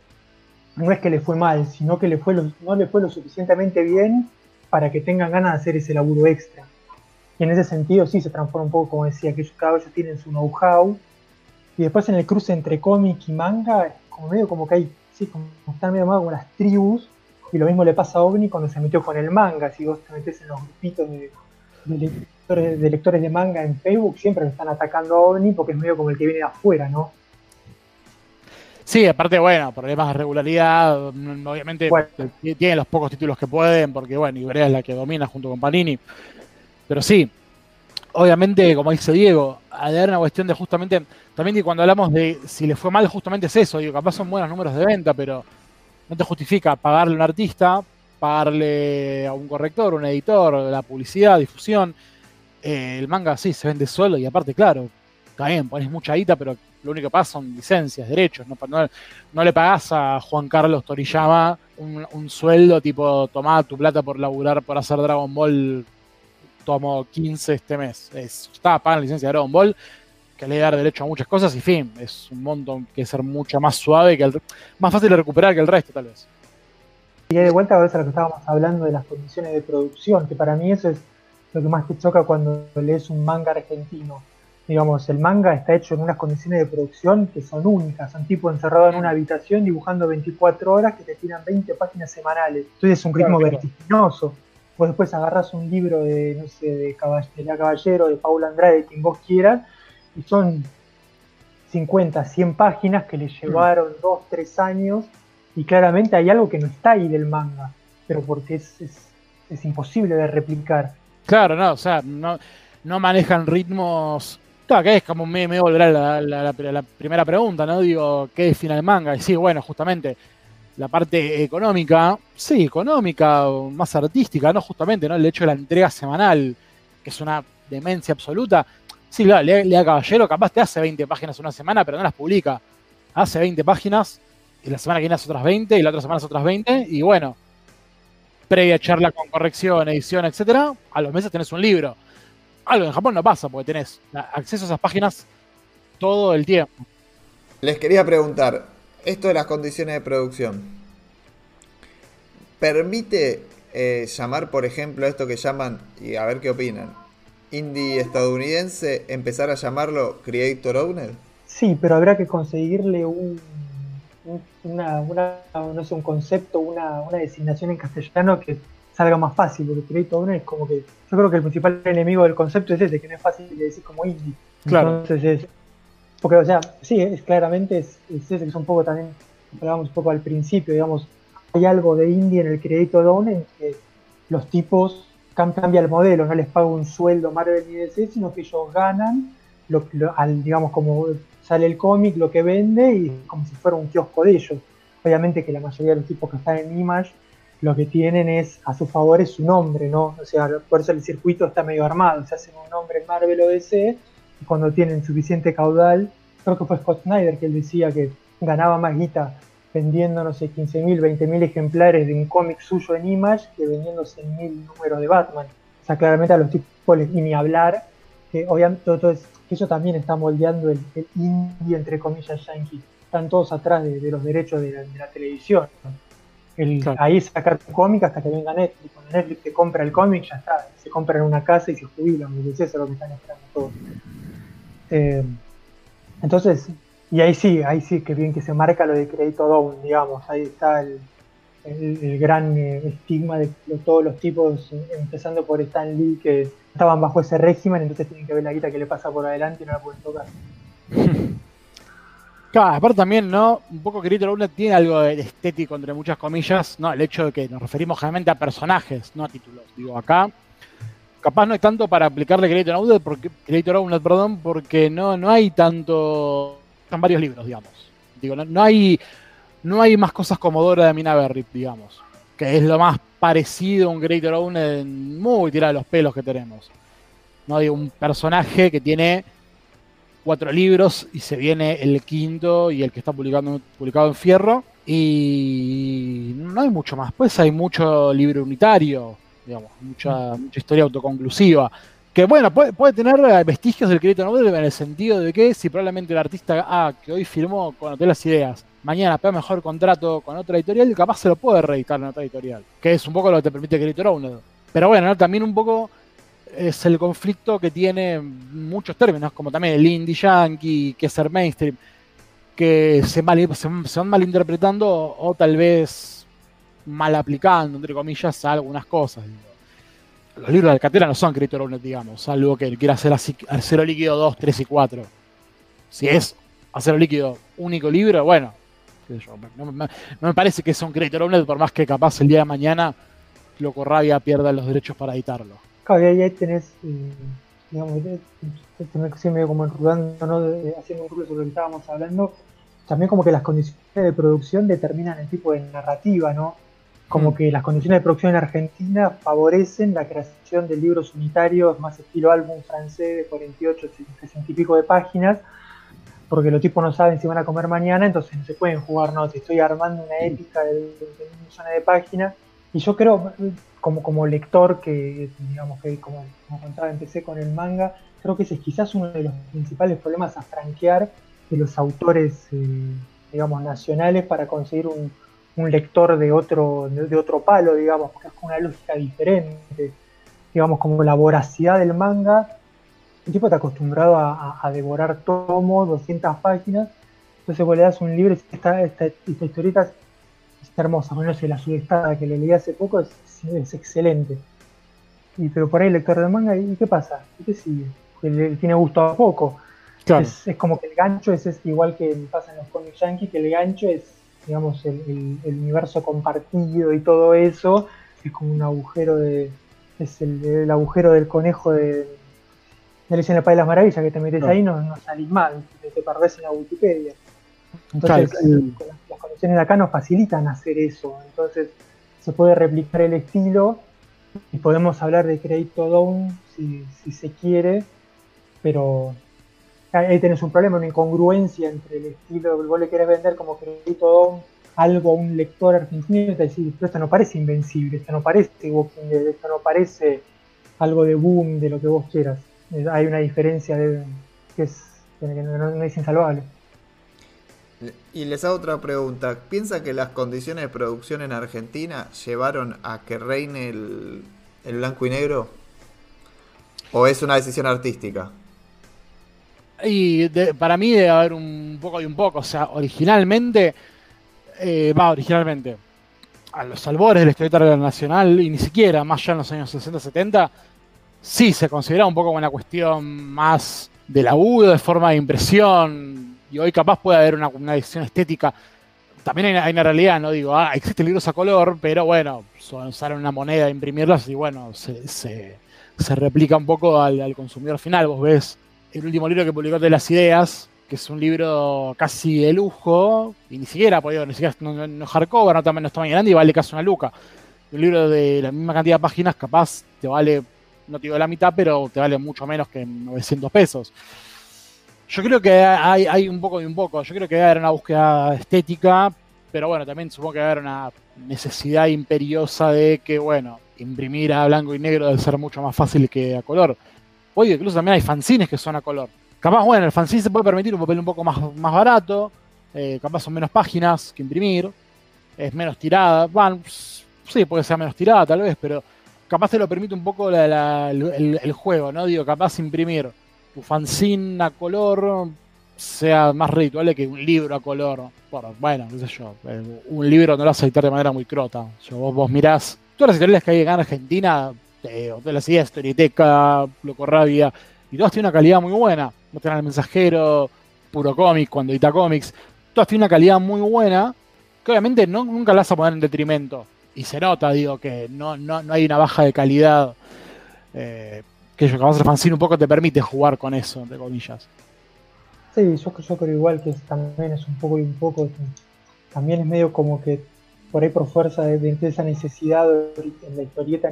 no es que le fue mal, sino que le fue no le fue lo suficientemente bien para que tengan ganas de hacer ese laburo extra. Y en ese sentido sí se transforma un poco, como decía, que cada vez tienen su know-how. Y después en el cruce entre cómic y manga, como medio como que hay, sí, como están medio más como las tribus. Y lo mismo le pasa a OVNI cuando se metió con el manga. Si vos te metes en los grupitos de, de lectores, de lectores de manga en Facebook, siempre le están atacando a OVNI porque es medio como el que viene de afuera, ¿no?
Sí, aparte, bueno, problemas de regularidad, mm, obviamente
Bueno.
tienen los pocos títulos que pueden, porque bueno, Ibrea es la que domina junto con Panini. Pero sí, obviamente, como dice Diego, hay una cuestión de justamente, también que cuando hablamos de si le fue mal, justamente es eso, digo, capaz son buenos números de venta, pero no te justifica pagarle a un artista, pagarle a un corrector, un editor, la publicidad, difusión. Eh, el manga sí se vende solo y aparte, claro, está bien, pones mucha guita, pero lo único que pasa son licencias, derechos. No, le pagás a Juan Carlos Toriyama un, un sueldo tipo, tomá tu plata por laburar, por hacer Dragon Ball, tomo 15 este mes. Es, está pagan licencia de Dragon Ball, que le da derecho a muchas cosas y fin, es un monto que ser mucho más suave, que el, más fácil de recuperar que el resto tal vez.
Y de vuelta a veces a lo que estábamos hablando de las condiciones de producción, que para mí eso es lo que más te choca cuando lees un manga argentino. Digamos, el manga está hecho en unas condiciones de producción que son únicas, son tipo encerrado en una habitación dibujando 24 horas que te tiran 20 páginas semanales. Entonces es un ritmo
Claro, claro.
vertiginoso. Vos después agarras un libro de, no sé, de, Caball- de La Caballero, de Paula Andrade, quien vos quieras, y son 50, 100 páginas que le llevaron 2, 3 años y claramente hay algo que no está ahí del manga, pero porque es, es, es imposible de replicar.
Claro, no, o sea, no, no manejan ritmos. Claro, que es como me, me volverá la, la- la- la primera pregunta, ¿no? Digo, ¿qué define el manga? Y sí, bueno, justamente la parte económica, sí, económica, más artística, ¿no? Justamente, ¿no? El hecho de la entrega semanal, que es una demencia absoluta. Sí, claro, Lea, Caballero capaz te hace 20 páginas una semana, pero no las publica. Hace 20 páginas, y la semana que viene hace otras 20, y la otra semana hace otras 20, y bueno, previa charla con corrección, edición, etcétera, a los meses tenés un libro. Algo en Japón no pasa, porque tenés acceso a esas páginas todo el tiempo.
Les quería preguntar, esto de las condiciones de producción, ¿permite eh, llamar, por ejemplo, a esto que llaman, y a ver qué opinan, indie estadounidense, empezar a llamarlo Creator Owned?
Sí, pero habrá que conseguirle un, un- una, una- no sé, un concepto, una, una designación en castellano que salga más fácil, porque Creator Owner es como que, yo creo que el principal enemigo del concepto es ese, que no es fácil de decir como indie.
Claro.
Entonces es, porque o sea, sí, es claramente es, es ese que es un poco también, hablábamos un poco al principio, digamos, hay algo de indie en el Creator Owner en que los tipos cambia el modelo, no les paga un sueldo Marvel ni DC, sino que ellos ganan lo, lo- al, digamos, como sale el cómic, lo que vende, y como si fuera un kiosco de ellos. Obviamente que la mayoría de los tipos que están en Image lo que tienen es a su favor es su nombre, ¿no? O sea, por eso el circuito está medio armado, se hacen un nombre en Marvel o DC, y cuando tienen suficiente caudal, creo que fue Scott Snyder que él decía que ganaba más guita vendiendo, no sé, 15.000, 20.000 ejemplares de un cómic suyo en Image que vendiendo 100.000 números de Batman. O sea, claramente a los tipos les y ni hablar, que obviamente todo, que eso también está moldeando el, el indie, entre comillas, yankee. Están todos atrás de, de los derechos de la, de la televisión. El,
Claro.
Ahí sacar tu cómic hasta que venga Netflix. Cuando Netflix te compra el cómic, ya está. Se compra en una casa y se jubilan. porque Eso es lo que están esperando todos. Eh, entonces, y ahí sí, ahí sí que bien que se marca lo de crédito down, digamos. Ahí está el, el- gran eh, estigma de todos los tipos, eh, empezando por Stan Lee, que estaban bajo ese régimen, entonces tienen que ver la guita que le pasa por adelante y no la pueden tocar. [LAUGHS]
Claro, aparte también, ¿no? Un poco Creator Outlet tiene algo de estético, entre muchas comillas, ¿no? El hecho de que nos referimos generalmente a personajes, no a títulos. Digo, acá, capaz no hay tanto para aplicarle Creator Outlet, porque, perdón, porque no, no hay tanto. Son varios libros, digamos. Digo, no, hay. No hay más cosas como Dora de Minaberry, digamos. Que es lo más parecido a un Creator Outlet muy tirado de los pelos que tenemos. No digo, un personaje que tiene cuatro libros y se viene el quinto y el que está publicando, publicado en Fierro. Y no hay mucho más. Pues hay mucho libro unitario, digamos, mucha historia autoconclusiva. Que bueno, puede, puede tener eh, vestigios del crédito novel en el sentido de que si probablemente el artista ah, que hoy firmó con Hotel Las Ideas, mañana pega mejor contrato con otra editorial, capaz se lo puede reeditar en otra editorial. Que es un poco lo que te permite Crédito Owner. Pero bueno, ¿no? también un poco es el conflicto que tiene muchos términos, como también el indie yankee, que es ser mainstream, que se, mal, se, van malinterpretando o tal vez mal aplicando, entre comillas, algunas cosas. Los libros de Alcatera no son Creator Owner, digamos, salvo que quiera hacer así, acero líquido 2, 3 y 4. Si es acero líquido único libro, bueno, no, me- no me parece que sea un Creator Owner, por más que capaz el día de mañana Loco Rabia pierda los derechos para editarlo.
Claro, y ahí, tenés, eh, digamos, medio como enrudando, ¿no? De- haciendo un ruido sobre lo que estábamos hablando, también como que las condiciones de producción determinan el tipo de narrativa, ¿no? Como
Mm.
que las condiciones de producción en Argentina favorecen la creación de libros unitarios más estilo álbum francés de 48, 60 y pico de páginas, porque los tipos no saben si van a comer mañana, entonces no se pueden jugar, no, te estoy armando una épica de, de mil millones de páginas, y yo creo, como, como lector, que digamos que como, como contaba, empecé con el manga, creo que ese es quizás uno de los principales problemas a franquear de los autores, eh, digamos, nacionales para conseguir un, un lector de otro, de, de otro palo, digamos, porque es con una lógica diferente, digamos, como la voracidad del manga. El tipo está acostumbrado a, a- a devorar tomos, 200 páginas, entonces vos le das un libro y esta, esta, esta historieta está hermosa, bueno, no sé, la sudestada que le leí hace poco es, es excelente. Y, pero por ahí el lector de manga, ¿y qué pasa? ¿Y qué sigue? Le tiene gusto a poco.
Claro.
Es, es como que el gancho es, es igual que pasa en los cómics yankee, que el gancho es, digamos, el, el- el universo compartido y todo eso, es como un agujero de. es el, el agujero del conejo de, de Alicia en el País de las Maravillas, que te metes ahí no, no salís mal, te, te perdés en la Wikipedia. Entonces,
Claro,
las, las condiciones de acá nos facilitan hacer eso. Entonces, se puede replicar el estilo y podemos hablar de crédito down si, si se quiere, pero ahí tenés un problema, una incongruencia entre el estilo que vos le querés vender como crédito algo a un lector argentino y te decís, pero esto no parece invencible, esto no parece Walking esto no parece algo de boom, de lo que vos quieras. Eh, Hay una diferencia de, que es que no- no es insalvable.
Y les hago otra pregunta. ¿Piensa que las condiciones de producción en Argentina llevaron a que reine el, el blanco y negro? ¿O es una decisión artística?
Y de- para mí debe haber un poco y un poco. O sea, originalmente, eh, va, originalmente, a los albores de la historieta nacional, y ni siquiera más ya en los años 60-70, sí se consideraba un poco una cuestión más de laburo, de forma de impresión, y hoy capaz puede haber una, una decisión estética. También hay hay una realidad, no digo, ah, existen libros a color, pero bueno, usaron una moneda, imprimirlas y bueno, se, se- se replica un poco al, al consumidor final. Vos ves el último libro que publicó de las ideas, que es un libro casi de lujo, y ni siquiera, digo, ni siquiera no, no- no hardcover, no, está muy grande y vale casi una luca. Un libro de la misma cantidad de páginas, capaz te vale, no te digo la mitad, pero te vale mucho menos que 900 pesos. Yo creo que hay, un poco y un poco. Yo creo que debe haber una búsqueda estética, pero bueno, también supongo que debe haber una necesidad imperiosa de que, bueno, imprimir a blanco y negro debe ser mucho más fácil que a color. Oye, incluso también hay fanzines que son a color. Capaz, bueno, el fanzine se puede permitir un papel un poco más, más barato, eh, capaz son menos páginas que imprimir, es menos tirada. Bueno, sí, puede ser menos tirada tal vez, pero capaz te lo permite un poco el, juego, ¿no? Digo, capaz imprimir tu fanzine a color sea más redituable que un libro a color. Por, bueno, qué sé yo, eh, un libro no lo vas a editar de manera muy crota. Yo, vos, vos mirás todas las editoriales que hay en Argentina, eh, Hotel Las Ideas, Storiteca, Loco Rabia, y todas tienen una calidad muy buena. Tienen el mensajero, puro cómic, cuando edita cómics, todas tienen una calidad muy buena, que obviamente no, nunca la vas a poner en detrimento. Y se nota, digo, que no, no, no hay una baja de calidad. Eh, que yo capaz el fanzine un poco te permite jugar con eso, entre comillas.
Sí, yo, creo igual que también es un poco y un poco. También es medio como que por ahí por fuerza de, de esa necesidad en la historieta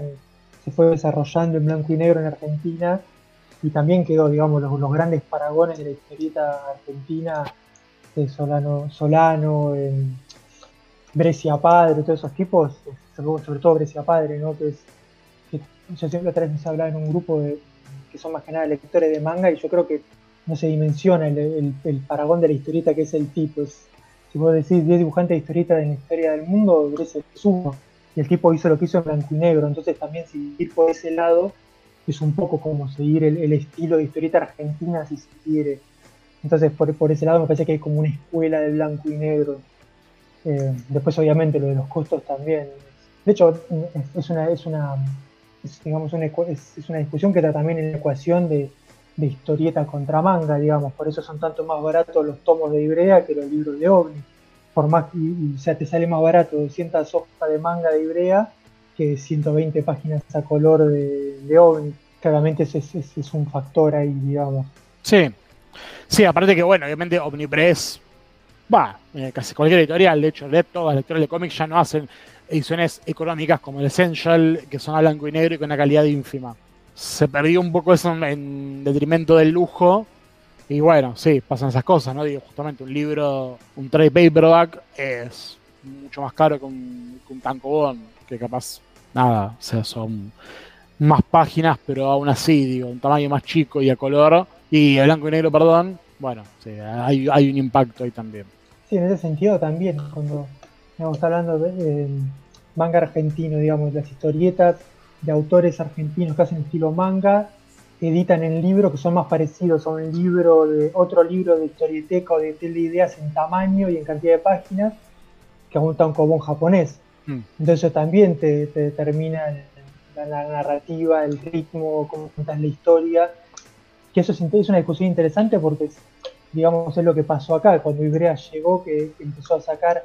se fue desarrollando en blanco y negro en Argentina y también quedó, digamos, los, grandes paragones de la historieta argentina, de Solano, Solano, en Brescia Padre, todos esos tipos, sobre sobre todo Brescia Padre, ¿no? Que es, que yo siempre otra vez nos hablaba en un grupo de, que son más que nada lectores de manga y yo creo que no se dimensiona el, paragón de la historieta que es el tipo. Si vos decís 10 dibujantes de historietas en la historia del mundo, ese es uno. Y el tipo hizo lo que hizo en blanco y negro, entonces también seguir por ese lado es un poco como seguir el, estilo de historieta argentina si se quiere. Entonces por, por, ese lado me parece que hay como una escuela de blanco y negro. Eh, después obviamente lo de los costos también. De hecho es una, es una, es, digamos una, es una discusión que está también en la ecuación de, de historieta contra manga, digamos, por eso son tanto más baratos los tomos de Ibrea que los libros de OVNI. Por más y, o sea, te sale más barato 200 hojas de manga de Ibrea que 120 páginas a color de, de OVNI. Claramente ese es, es, es, un factor ahí, digamos.
Sí, sí, aparte que, bueno, obviamente Omnipress, va, eh, casi cualquier editorial, de hecho, de todas las lectores de cómics ya no hacen ediciones económicas como el Essential, que son a blanco y negro y con una calidad ínfima se perdió un poco eso en detrimento del lujo. Y bueno, sí, pasan esas cosas, ¿no? Digo, justamente un libro, un trade paperback es mucho más caro que un, que un que capaz, nada, o sea, son más páginas, pero aún así, digo, un tamaño más chico y a color, y a blanco y negro, perdón, bueno, sí, hay, hay un impacto ahí también.
Sí, en ese sentido también, cuando estamos hablando de eh, manga argentino, digamos, las historietas de autores argentinos que hacen estilo manga, editan en libros que son más parecidos a un libro de otro libro de historieteca o de ideas en tamaño y en cantidad de páginas que a un tankobon japonés. Mm. Entonces también te, te determina el, la, la, narrativa, el ritmo, cómo cuentas la historia. Que eso es, es, una discusión interesante porque, digamos, es lo que pasó acá, cuando Ibrea llegó, que empezó a sacar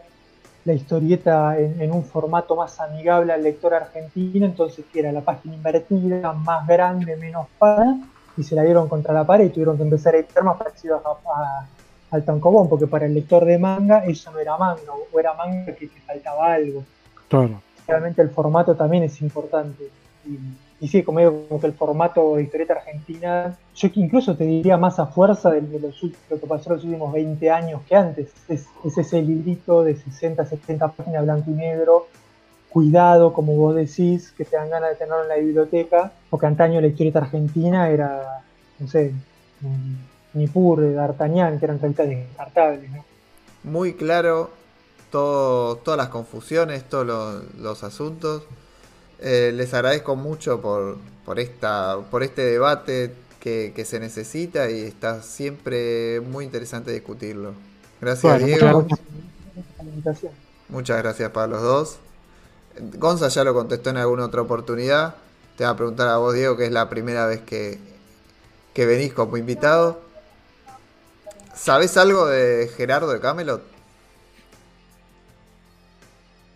la historieta en, en, un formato más amigable al lector argentino, entonces que era la página invertida, más grande, menos para, y se la dieron contra la pared y tuvieron que empezar a editar más parecidos a, a, al tankobon, porque para el lector de manga eso no era manga, o era manga que te faltaba algo.
Claro.
Realmente el formato también es importante. Y, y sí, como digo, como que el formato de historieta argentina, yo incluso te diría más a fuerza de, lo que pasó los últimos 20 años que antes. Es, es, ese librito de 60, 70 páginas blanco y negro, cuidado, como vos decís, que te dan ganas de tenerlo en la biblioteca, porque antaño la historieta argentina era, no sé, Nippur, D'Artagnan, que eran revistas descartables. ¿no?
Muy claro todas las confusiones, todos los asuntos. Eh, les agradezco mucho por, por, esta, por este debate que, que, se necesita y está siempre muy interesante discutirlo. Gracias, bueno, Diego. Muchas gracias. muchas gracias para los dos. Gonza ya lo contestó en alguna otra oportunidad. Te va a preguntar a vos, Diego, que es la primera vez que, que venís como invitado. ¿Sabés algo de Gerardo de Camelot?